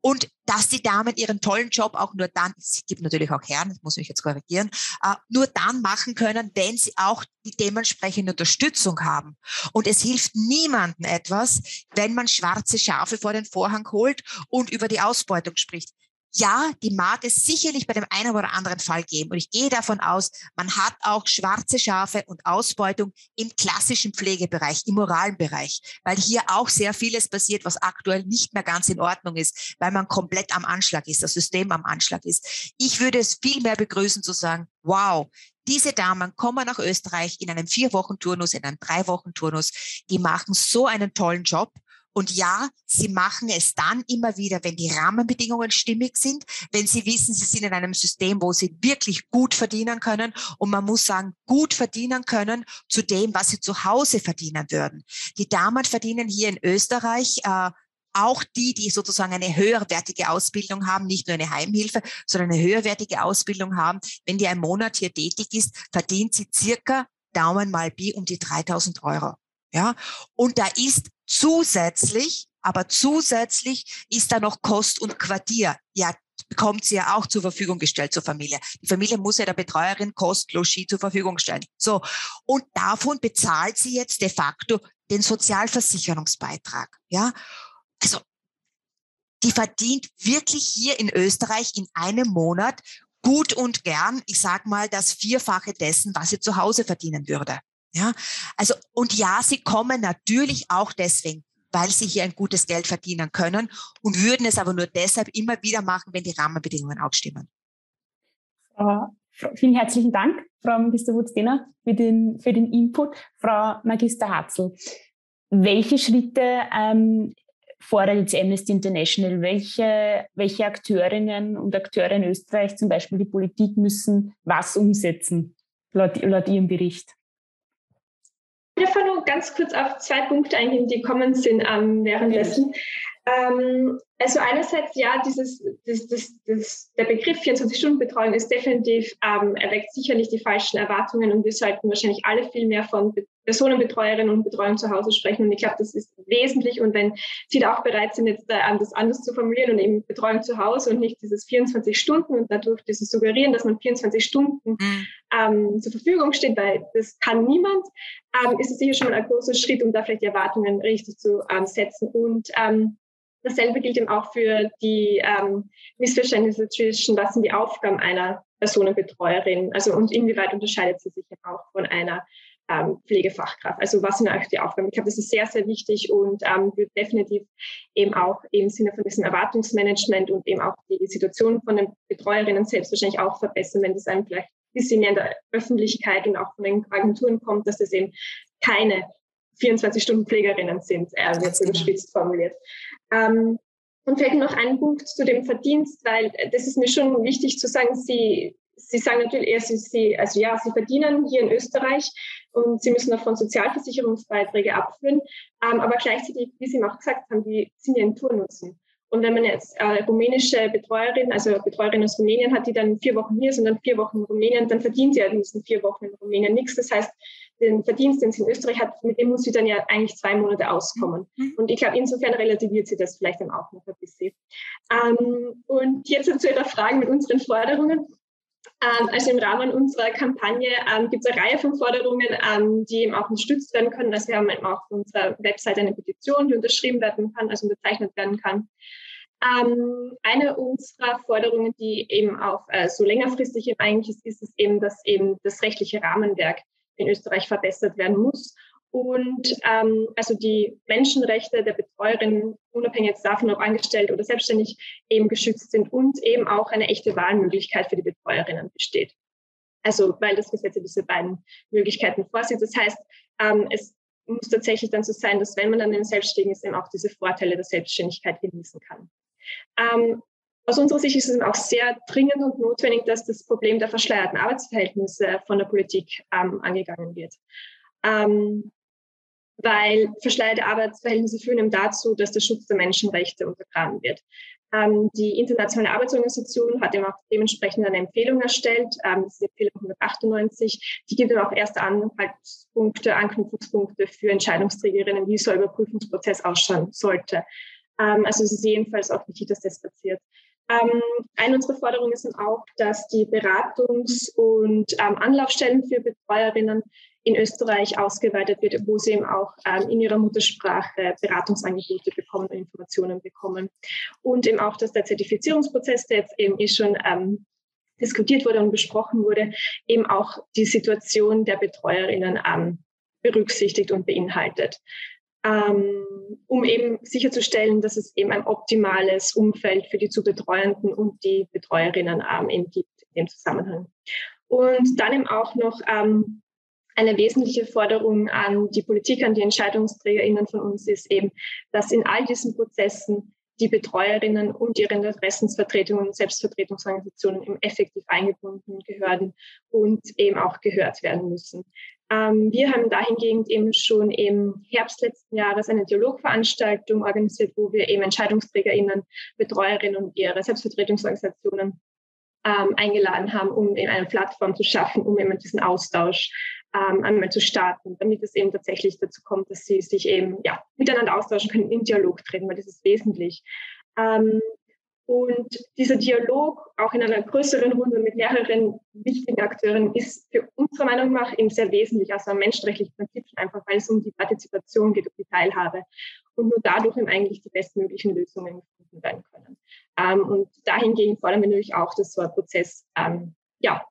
und dass die Damen ihren tollen Job auch nur dann, es gibt natürlich auch Herren, das muss ich jetzt korrigieren, äh, nur dann machen können, wenn sie auch die dementsprechende Unterstützung haben. Und es hilft niemandem etwas, wenn man schwarze Schafe vor den Vorhang holt und über die Ausbeutung spricht ja, die mag es sicherlich bei dem einen oder anderen Fall geben. Und ich gehe davon aus, man hat auch schwarze Schafe und Ausbeutung im klassischen Pflegebereich, im moralen Bereich, weil hier auch sehr vieles passiert, was aktuell nicht mehr ganz in Ordnung ist, weil man komplett am Anschlag ist, das System am Anschlag ist. Ich würde es viel mehr begrüßen zu sagen, wow, diese Damen kommen nach Österreich in einem Vier-Wochen-Turnus, in einem Drei-Wochen-Turnus. Die machen so einen tollen Job und ja, sie machen es dann immer wieder, wenn die Rahmenbedingungen stimmig sind, wenn sie wissen, sie sind in einem System, wo sie wirklich gut verdienen können. Und man muss sagen, gut verdienen können zu dem, was sie zu Hause verdienen würden. Die Damen verdienen hier in Österreich äh, auch die, die sozusagen eine höherwertige Ausbildung haben, nicht nur eine Heimhilfe, sondern eine höherwertige Ausbildung haben, wenn die einen Monat hier tätig ist, verdient sie circa Daumen mal Bi um die 3000 Euro. Ja, und da ist zusätzlich, aber zusätzlich ist da noch Kost und Quartier. Ja, bekommt sie ja auch zur Verfügung gestellt zur Familie. Die Familie muss ja der Betreuerin Kost, Logis zur Verfügung stellen. So. Und davon bezahlt sie jetzt de facto den Sozialversicherungsbeitrag. Ja. Also, die verdient wirklich hier in Österreich in einem Monat gut und gern, ich sag mal, das Vierfache dessen, was sie zu Hause verdienen würde. Ja, also, und ja, sie kommen natürlich auch deswegen, weil sie hier ein gutes Geld verdienen können und würden es aber nur deshalb immer wieder machen, wenn die Rahmenbedingungen auch stimmen. Frau, vielen herzlichen Dank, Frau Magister Wutz-Dehner, für den, für den Input. Frau Magister Hatzel, welche Schritte ähm, fordert jetzt Amnesty International? Welche, welche Akteurinnen und Akteure in Österreich, zum Beispiel die Politik, müssen was umsetzen, laut, laut Ihrem Bericht? Ich will nur ganz kurz auf zwei Punkte eingehen, die kommen sind ähm, währenddessen. Ähm, also einerseits ja, dieses, das, das, das, der Begriff 24-Stunden-Betreuung ist definitiv, ähm, erweckt sicherlich die falschen Erwartungen und wir sollten wahrscheinlich alle viel mehr von Personenbetreuerinnen und Betreuung zu Hause sprechen und ich glaube, das ist wesentlich und wenn Sie da auch bereit sind, jetzt äh, das anders zu formulieren und eben Betreuung zu Hause und nicht dieses 24 Stunden und dadurch dieses Suggerieren, dass man 24 Stunden mhm. ähm, zur Verfügung steht, weil das kann niemand, ähm, ist es sicher schon mal ein großer Schritt, um da vielleicht die Erwartungen richtig zu ähm, setzen und ähm, Dasselbe gilt eben auch für die ähm, Missverständnisse zwischen, was sind die Aufgaben einer Personenbetreuerin, also und inwieweit unterscheidet sie sich auch von einer ähm, Pflegefachkraft. Also was sind eigentlich die Aufgaben? Ich glaube, das ist sehr, sehr wichtig und ähm, wird definitiv eben auch im Sinne von diesem Erwartungsmanagement und eben auch die Situation von den Betreuerinnen selbst wahrscheinlich auch verbessern, wenn das einem vielleicht ein bisschen mehr in der Öffentlichkeit und auch von den Agenturen kommt, dass das eben keine 24-Stunden-Pflegerinnen sind, äh, so überspitzt formuliert. Ähm, und vielleicht noch ein Punkt zu dem Verdienst, weil äh, das ist mir schon wichtig zu sagen, Sie, Sie sagen natürlich eher, Sie, Sie, also ja, Sie verdienen hier in Österreich und Sie müssen davon Sozialversicherungsbeiträge abführen, ähm, aber gleichzeitig, wie Sie auch gesagt haben, die sind ja in Turnutzen. Und wenn man jetzt äh, rumänische Betreuerin, also Betreuerin aus Rumänien hat, die dann vier Wochen hier ist und dann vier Wochen in Rumänien, dann verdient sie ja in diesen vier Wochen in Rumänien nichts. Das heißt, den Verdienst, den sie in Österreich hat, mit dem muss sie dann ja eigentlich zwei Monate auskommen. Mhm. Und ich glaube, insofern relativiert sie das vielleicht dann auch noch ein bisschen. Ähm, und jetzt zu Ihrer Frage mit unseren Forderungen. Ähm, also im Rahmen unserer Kampagne ähm, gibt es eine Reihe von Forderungen, ähm, die eben auch unterstützt werden können. Also wir haben eben auch auf unserer Website eine Petition, die unterschrieben werden kann, also unterzeichnet werden kann. Ähm, eine unserer Forderungen, die eben auch äh, so längerfristig eben eigentlich ist, ist es eben, dass eben das rechtliche Rahmenwerk in Österreich verbessert werden muss und ähm, also die Menschenrechte der Betreuerin, unabhängig jetzt davon, ob angestellt oder selbstständig, eben geschützt sind und eben auch eine echte Wahlmöglichkeit für die Betreuerinnen besteht. Also weil das Gesetz diese beiden Möglichkeiten vorsieht. Das heißt, ähm, es muss tatsächlich dann so sein, dass wenn man dann im Selbstständigen ist, eben auch diese Vorteile der Selbstständigkeit genießen kann. Ähm, aus unserer Sicht ist es auch sehr dringend und notwendig, dass das Problem der verschleierten Arbeitsverhältnisse von der Politik ähm, angegangen wird. Ähm, weil verschleierte Arbeitsverhältnisse führen eben dazu, dass der Schutz der Menschenrechte untergraben wird. Ähm, die Internationale Arbeitsorganisation hat eben auch dementsprechend eine Empfehlung erstellt, ähm, das ist die Empfehlung 198, die gibt dann auch erste Anhaltspunkte, Anknüpfungspunkte für Entscheidungsträgerinnen, wie so ein Überprüfungsprozess ausschauen sollte. Ähm, also es ist jedenfalls auch wichtig, dass das passiert. Ähm, eine unserer Forderungen ist auch, dass die Beratungs- und ähm, Anlaufstellen für Betreuerinnen in Österreich ausgeweitet wird, wo sie eben auch ähm, in ihrer Muttersprache Beratungsangebote bekommen und Informationen bekommen. Und eben auch, dass der Zertifizierungsprozess, der jetzt eben eh schon ähm, diskutiert wurde und besprochen wurde, eben auch die Situation der Betreuerinnen ähm, berücksichtigt und beinhaltet. Ähm, um eben sicherzustellen, dass es eben ein optimales Umfeld für die zu Betreuenden und die Betreuerinnen ähm, eben gibt in dem Zusammenhang. Und dann eben auch noch ähm, eine wesentliche Forderung an die Politik, an die EntscheidungsträgerInnen von uns ist eben, dass in all diesen Prozessen die Betreuerinnen und ihre Interessensvertretungen und Selbstvertretungsorganisationen eben effektiv eingebunden gehören und eben auch gehört werden müssen. Ähm, wir haben dahingehend eben schon im Herbst letzten Jahres eine Dialogveranstaltung organisiert, wo wir eben EntscheidungsträgerInnen, Betreuerinnen und ihre Selbstvertretungsorganisationen ähm, eingeladen haben, um eben eine Plattform zu schaffen, um eben diesen Austausch ähm, einmal zu starten, damit es eben tatsächlich dazu kommt, dass sie sich eben ja, miteinander austauschen können, in Dialog treten, weil das ist wesentlich. Ähm, und dieser Dialog, auch in einer größeren Runde mit mehreren wichtigen Akteuren, ist für unsere Meinung nach eben sehr wesentlich, also ein menschenrechtliches Prinzip, einfach weil es um die Partizipation geht, um die Teilhabe. Und nur dadurch eben eigentlich die bestmöglichen Lösungen gefunden werden können. Ähm, und dahingegen fordern wir natürlich auch, dass so ein Prozess ähm, ja,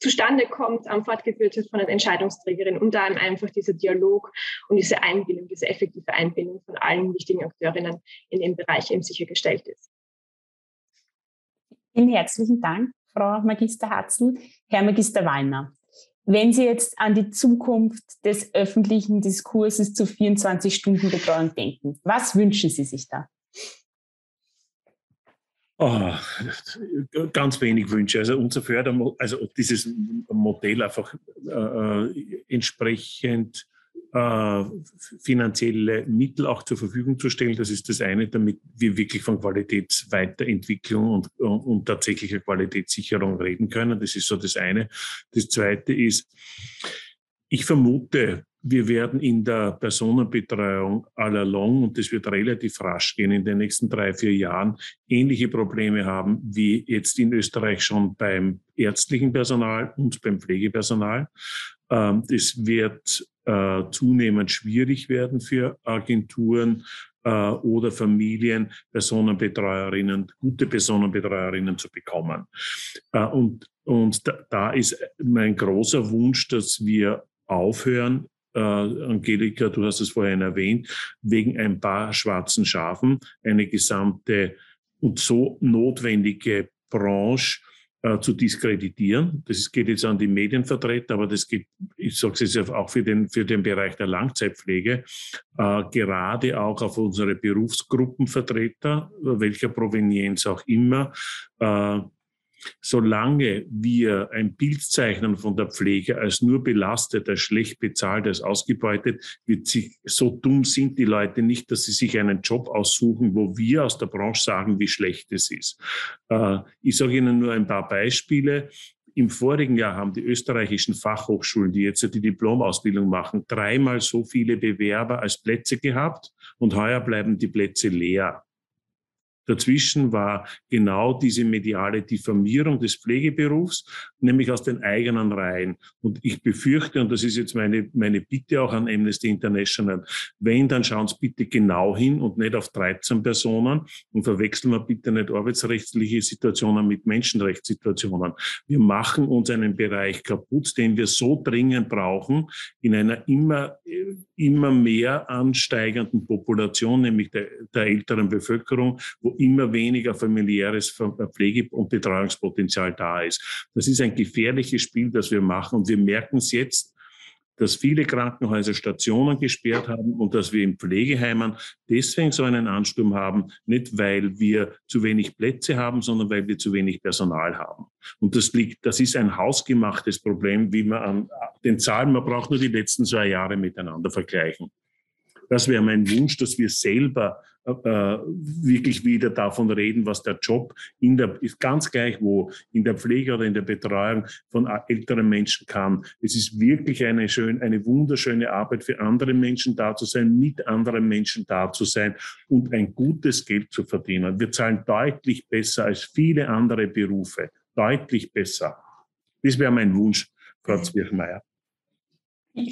zustande kommt, ähm, fortgeführt wird von den Entscheidungsträgerinnen und da einfach dieser Dialog und diese Einbindung, diese effektive Einbindung von allen wichtigen Akteurinnen in dem Bereich eben sichergestellt ist. Vielen herzlichen Dank, Frau Magister Hatzel. Herr Magister Wallner, Wenn Sie jetzt an die Zukunft des öffentlichen Diskurses zu 24-Stunden-Betreuung denken, was wünschen Sie sich da? Oh, ganz wenig Wünsche. Also unser Fördermodell, also dieses Modell einfach äh, äh, entsprechend äh, finanzielle Mittel auch zur Verfügung zu stellen. Das ist das eine, damit wir wirklich von Qualitätsweiterentwicklung und, und, tatsächlicher Qualitätssicherung reden können. Das ist so das eine. Das zweite ist, ich vermute, wir werden in der Personenbetreuung all along, und das wird relativ rasch gehen, in den nächsten drei, vier Jahren ähnliche Probleme haben wie jetzt in Österreich schon beim ärztlichen Personal und beim Pflegepersonal. Ähm, das wird äh, zunehmend schwierig werden für Agenturen äh, oder Familien, Personenbetreuerinnen, gute Personenbetreuerinnen zu bekommen. Äh, und und da, ist mein großer Wunsch, dass wir aufhören, äh, Angelika, du hast es vorhin erwähnt, wegen ein paar schwarzen Schafen eine gesamte und so notwendige Branche äh, zu diskreditieren. Das geht jetzt an die Medienvertreter, aber das geht, ich sage es jetzt auch für den, für den Bereich der Langzeitpflege, äh, gerade auch auf unsere Berufsgruppenvertreter, welcher Provenienz auch immer, äh, Solange wir ein Bild zeichnen von der Pflege als nur belastet, als schlecht bezahlt, als ausgebeutet, wird sich, so dumm sind die Leute nicht, dass sie sich einen Job aussuchen, wo wir aus der Branche sagen, wie schlecht es ist. Äh, ich sage Ihnen nur ein paar Beispiele. Im vorigen Jahr haben die österreichischen Fachhochschulen, die jetzt die Diplomausbildung machen, dreimal so viele Bewerber als Plätze gehabt und heuer bleiben die Plätze leer. Dazwischen war genau diese mediale Diffamierung des Pflegeberufs, nämlich aus den eigenen Reihen. Und ich befürchte, und das ist jetzt meine, meine Bitte auch an Amnesty International, wenn, dann schauen Sie bitte genau hin und nicht auf 13 Personen und verwechseln wir bitte nicht arbeitsrechtliche Situationen mit Menschenrechtssituationen. Wir machen uns einen Bereich kaputt, den wir so dringend brauchen in einer immer, immer mehr ansteigenden Population, nämlich der, der älteren Bevölkerung, wo immer weniger familiäres Pflege- und Betreuungspotenzial da ist. Das ist ein gefährliches Spiel, das wir machen und wir merken es jetzt, dass viele Krankenhäuser Stationen gesperrt haben und dass wir in Pflegeheimen deswegen so einen Ansturm haben, nicht weil wir zu wenig Plätze haben, sondern weil wir zu wenig Personal haben. Und das liegt, das ist ein hausgemachtes Problem, wie man an den Zahlen, man braucht nur die letzten zwei Jahre miteinander vergleichen. Das wäre mein Wunsch, dass wir selber äh, wirklich wieder davon reden, was der Job in der, ist ganz gleich wo, in der Pflege oder in der Betreuung von älteren Menschen kann. Es ist wirklich eine schön, eine wunderschöne Arbeit für andere Menschen da zu sein, mit anderen Menschen da zu sein und ein gutes Geld zu verdienen. Wir zahlen deutlich besser als viele andere Berufe. Deutlich besser. Das wäre mein Wunsch, Frau Zwirchmeier.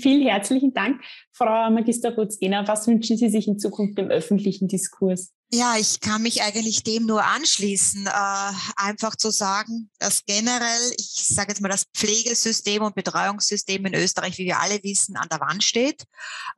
Vielen herzlichen Dank, Frau Magister Butzgener. Was wünschen Sie sich in Zukunft im öffentlichen Diskurs? Ja, ich kann mich eigentlich dem nur anschließen, äh, einfach zu sagen, dass generell, ich sage jetzt mal, das Pflegesystem und Betreuungssystem in Österreich, wie wir alle wissen, an der Wand steht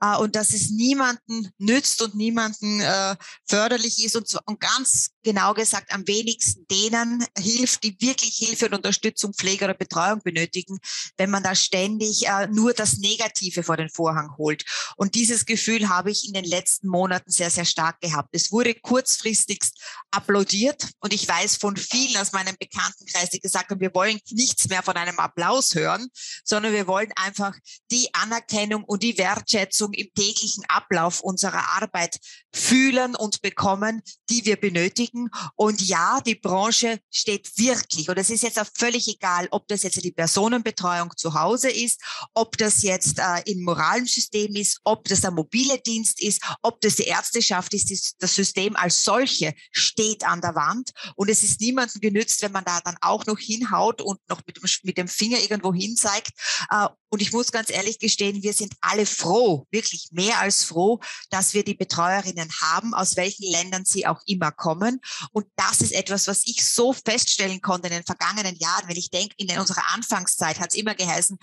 äh, und dass es niemanden nützt und niemanden äh, förderlich ist und, und ganz genau gesagt am wenigsten denen hilft, die wirklich Hilfe und Unterstützung, Pflege oder Betreuung benötigen, wenn man da ständig äh, nur das Negative vor den Vorhang holt. Und dieses Gefühl habe ich in den letzten Monaten sehr, sehr stark gehabt. Es wurde kurzfristigst applaudiert. Und ich weiß von vielen aus meinem Bekanntenkreis, die gesagt haben, wir wollen nichts mehr von einem Applaus hören, sondern wir wollen einfach die Anerkennung und die Wertschätzung im täglichen Ablauf unserer Arbeit fühlen und bekommen, die wir benötigen. Und ja, die Branche steht wirklich, und es ist jetzt auch völlig egal, ob das jetzt die Personenbetreuung zu Hause ist, ob das jetzt äh, im moralen System ist, ob das der mobile Dienst ist, ob das die Ärzteschaft ist, das System als solche steht an der Wand und es ist niemandem genützt, wenn man da dann auch noch hinhaut und noch mit, mit dem Finger irgendwo hin zeigt. Äh, und ich muss ganz ehrlich gestehen, wir sind alle froh, wirklich mehr als froh, dass wir die Betreuerinnen haben, aus welchen Ländern sie auch immer kommen. Und das ist etwas, was ich so feststellen konnte in den vergangenen Jahren. Wenn ich denke, in unserer Anfangszeit hat es immer geheißen,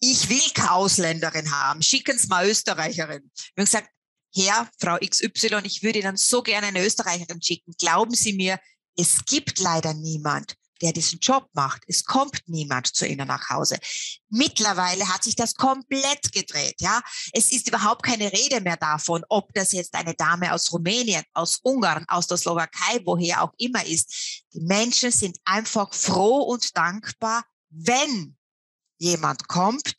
ich will keine Ausländerin haben, schicken Sie mal Österreicherin. Wir haben gesagt, Herr, Frau XY, ich würde Ihnen so gerne eine Österreicherin schicken. Glauben Sie mir, es gibt leider niemand. Der diesen Job macht. Es kommt niemand zu Ihnen nach Hause. Mittlerweile hat sich das komplett gedreht. Ja, es ist überhaupt keine Rede mehr davon, ob das jetzt eine Dame aus Rumänien, aus Ungarn, aus der Slowakei, woher auch immer ist. Die Menschen sind einfach froh und dankbar, wenn jemand kommt,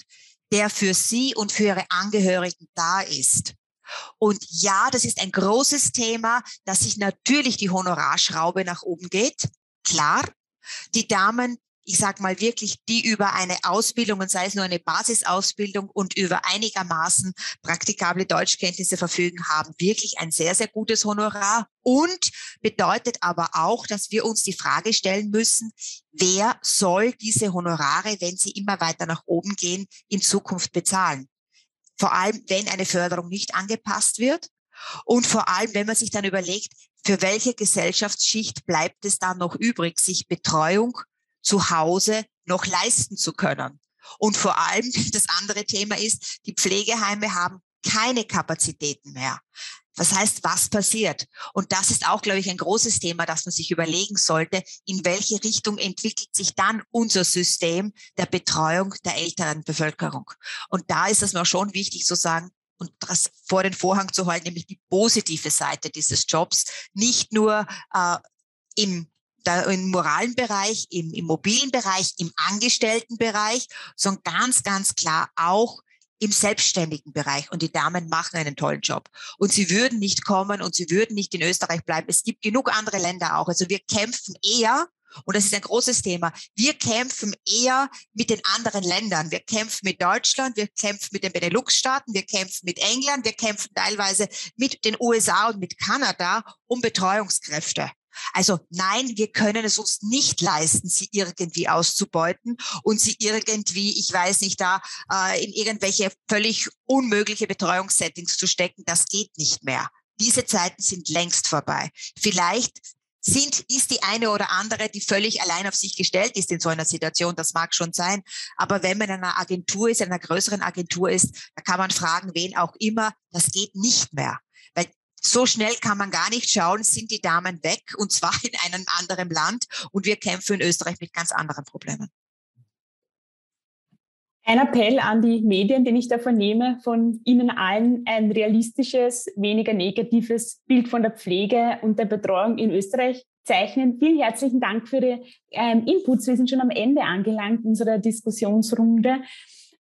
der für sie und für ihre Angehörigen da ist. Und ja, das ist ein großes Thema, dass sich natürlich die Honorarschraube nach oben geht. Klar, die Damen ich sag mal wirklich, die über eine Ausbildung und sei es nur eine Basisausbildung und über einigermaßen praktikable Deutschkenntnisse verfügen, haben wirklich ein sehr, sehr gutes Honorar und bedeutet aber auch, dass wir uns die Frage stellen müssen, wer soll diese Honorare, wenn sie immer weiter nach oben gehen, in Zukunft bezahlen? Vor allem, wenn eine Förderung nicht angepasst wird. Und vor allem, wenn man sich dann überlegt, für welche Gesellschaftsschicht bleibt es dann noch übrig, sich Betreuung zu Hause noch leisten zu können. Und vor allem das andere Thema ist, die Pflegeheime haben keine Kapazitäten mehr. Das heißt, was passiert? Und das ist auch, glaube ich, ein großes Thema, das man sich überlegen sollte, in welche Richtung entwickelt sich dann unser System der Betreuung der älteren Bevölkerung. Und da ist es mir schon wichtig zu sagen, und das vor den Vorhang zu halten, nämlich die positive Seite dieses Jobs, nicht nur äh, im da im moralen Bereich, im immobilen Bereich, im Angestelltenbereich, sondern ganz, ganz klar auch im selbstständigen Bereich. Und die Damen machen einen tollen Job. Und sie würden nicht kommen und sie würden nicht in Österreich bleiben. Es gibt genug andere Länder auch. Also wir kämpfen eher und das ist ein großes Thema. Wir kämpfen eher mit den anderen Ländern. Wir kämpfen mit Deutschland, wir kämpfen mit den Benelux-Staaten, wir kämpfen mit England, wir kämpfen teilweise mit den USA und mit Kanada um Betreuungskräfte. Also nein, wir können es uns nicht leisten, sie irgendwie auszubeuten und sie irgendwie, ich weiß nicht, da äh, in irgendwelche völlig unmögliche Betreuungssettings zu stecken. Das geht nicht mehr. Diese Zeiten sind längst vorbei. Vielleicht sind, ist die eine oder andere, die völlig allein auf sich gestellt ist in so einer Situation. Das mag schon sein. Aber wenn man in einer Agentur ist, in einer größeren Agentur ist, da kann man fragen, wen auch immer. Das geht nicht mehr. Weil so schnell kann man gar nicht schauen, sind die Damen weg und zwar in einem anderen Land und wir kämpfen in Österreich mit ganz anderen Problemen. Ein Appell an die Medien, den ich da vernehme, von Ihnen allen ein realistisches, weniger negatives Bild von der Pflege und der Betreuung in Österreich zeichnen. Vielen herzlichen Dank für Ihre ähm, Inputs. Wir sind schon am Ende angelangt unserer Diskussionsrunde.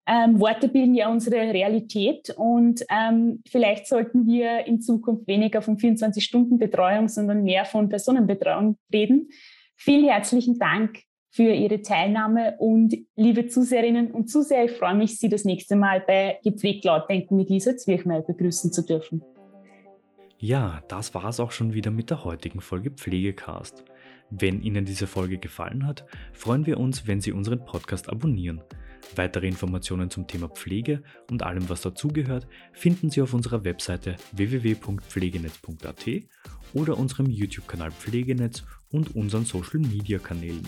Ähm, Worte bilden ja unsere Realität und ähm, vielleicht sollten wir in Zukunft weniger von 24-Stunden-Betreuung, sondern mehr von Personenbetreuung reden. Vielen herzlichen Dank für Ihre Teilnahme und liebe Zuseherinnen und Zuseher, ich freue mich, Sie das nächste Mal bei Gepflegt Lautdenken mit Lisa Zwirchmeier begrüßen zu dürfen. Ja, das war es auch schon wieder mit der heutigen Folge Pflegecast. Wenn Ihnen diese Folge gefallen hat, freuen wir uns, wenn Sie unseren Podcast abonnieren. Weitere Informationen zum Thema Pflege und allem, was dazugehört, finden Sie auf unserer Webseite www.pflegenetz.at oder unserem YouTube-Kanal Pflegenetz und unseren Social-Media-Kanälen.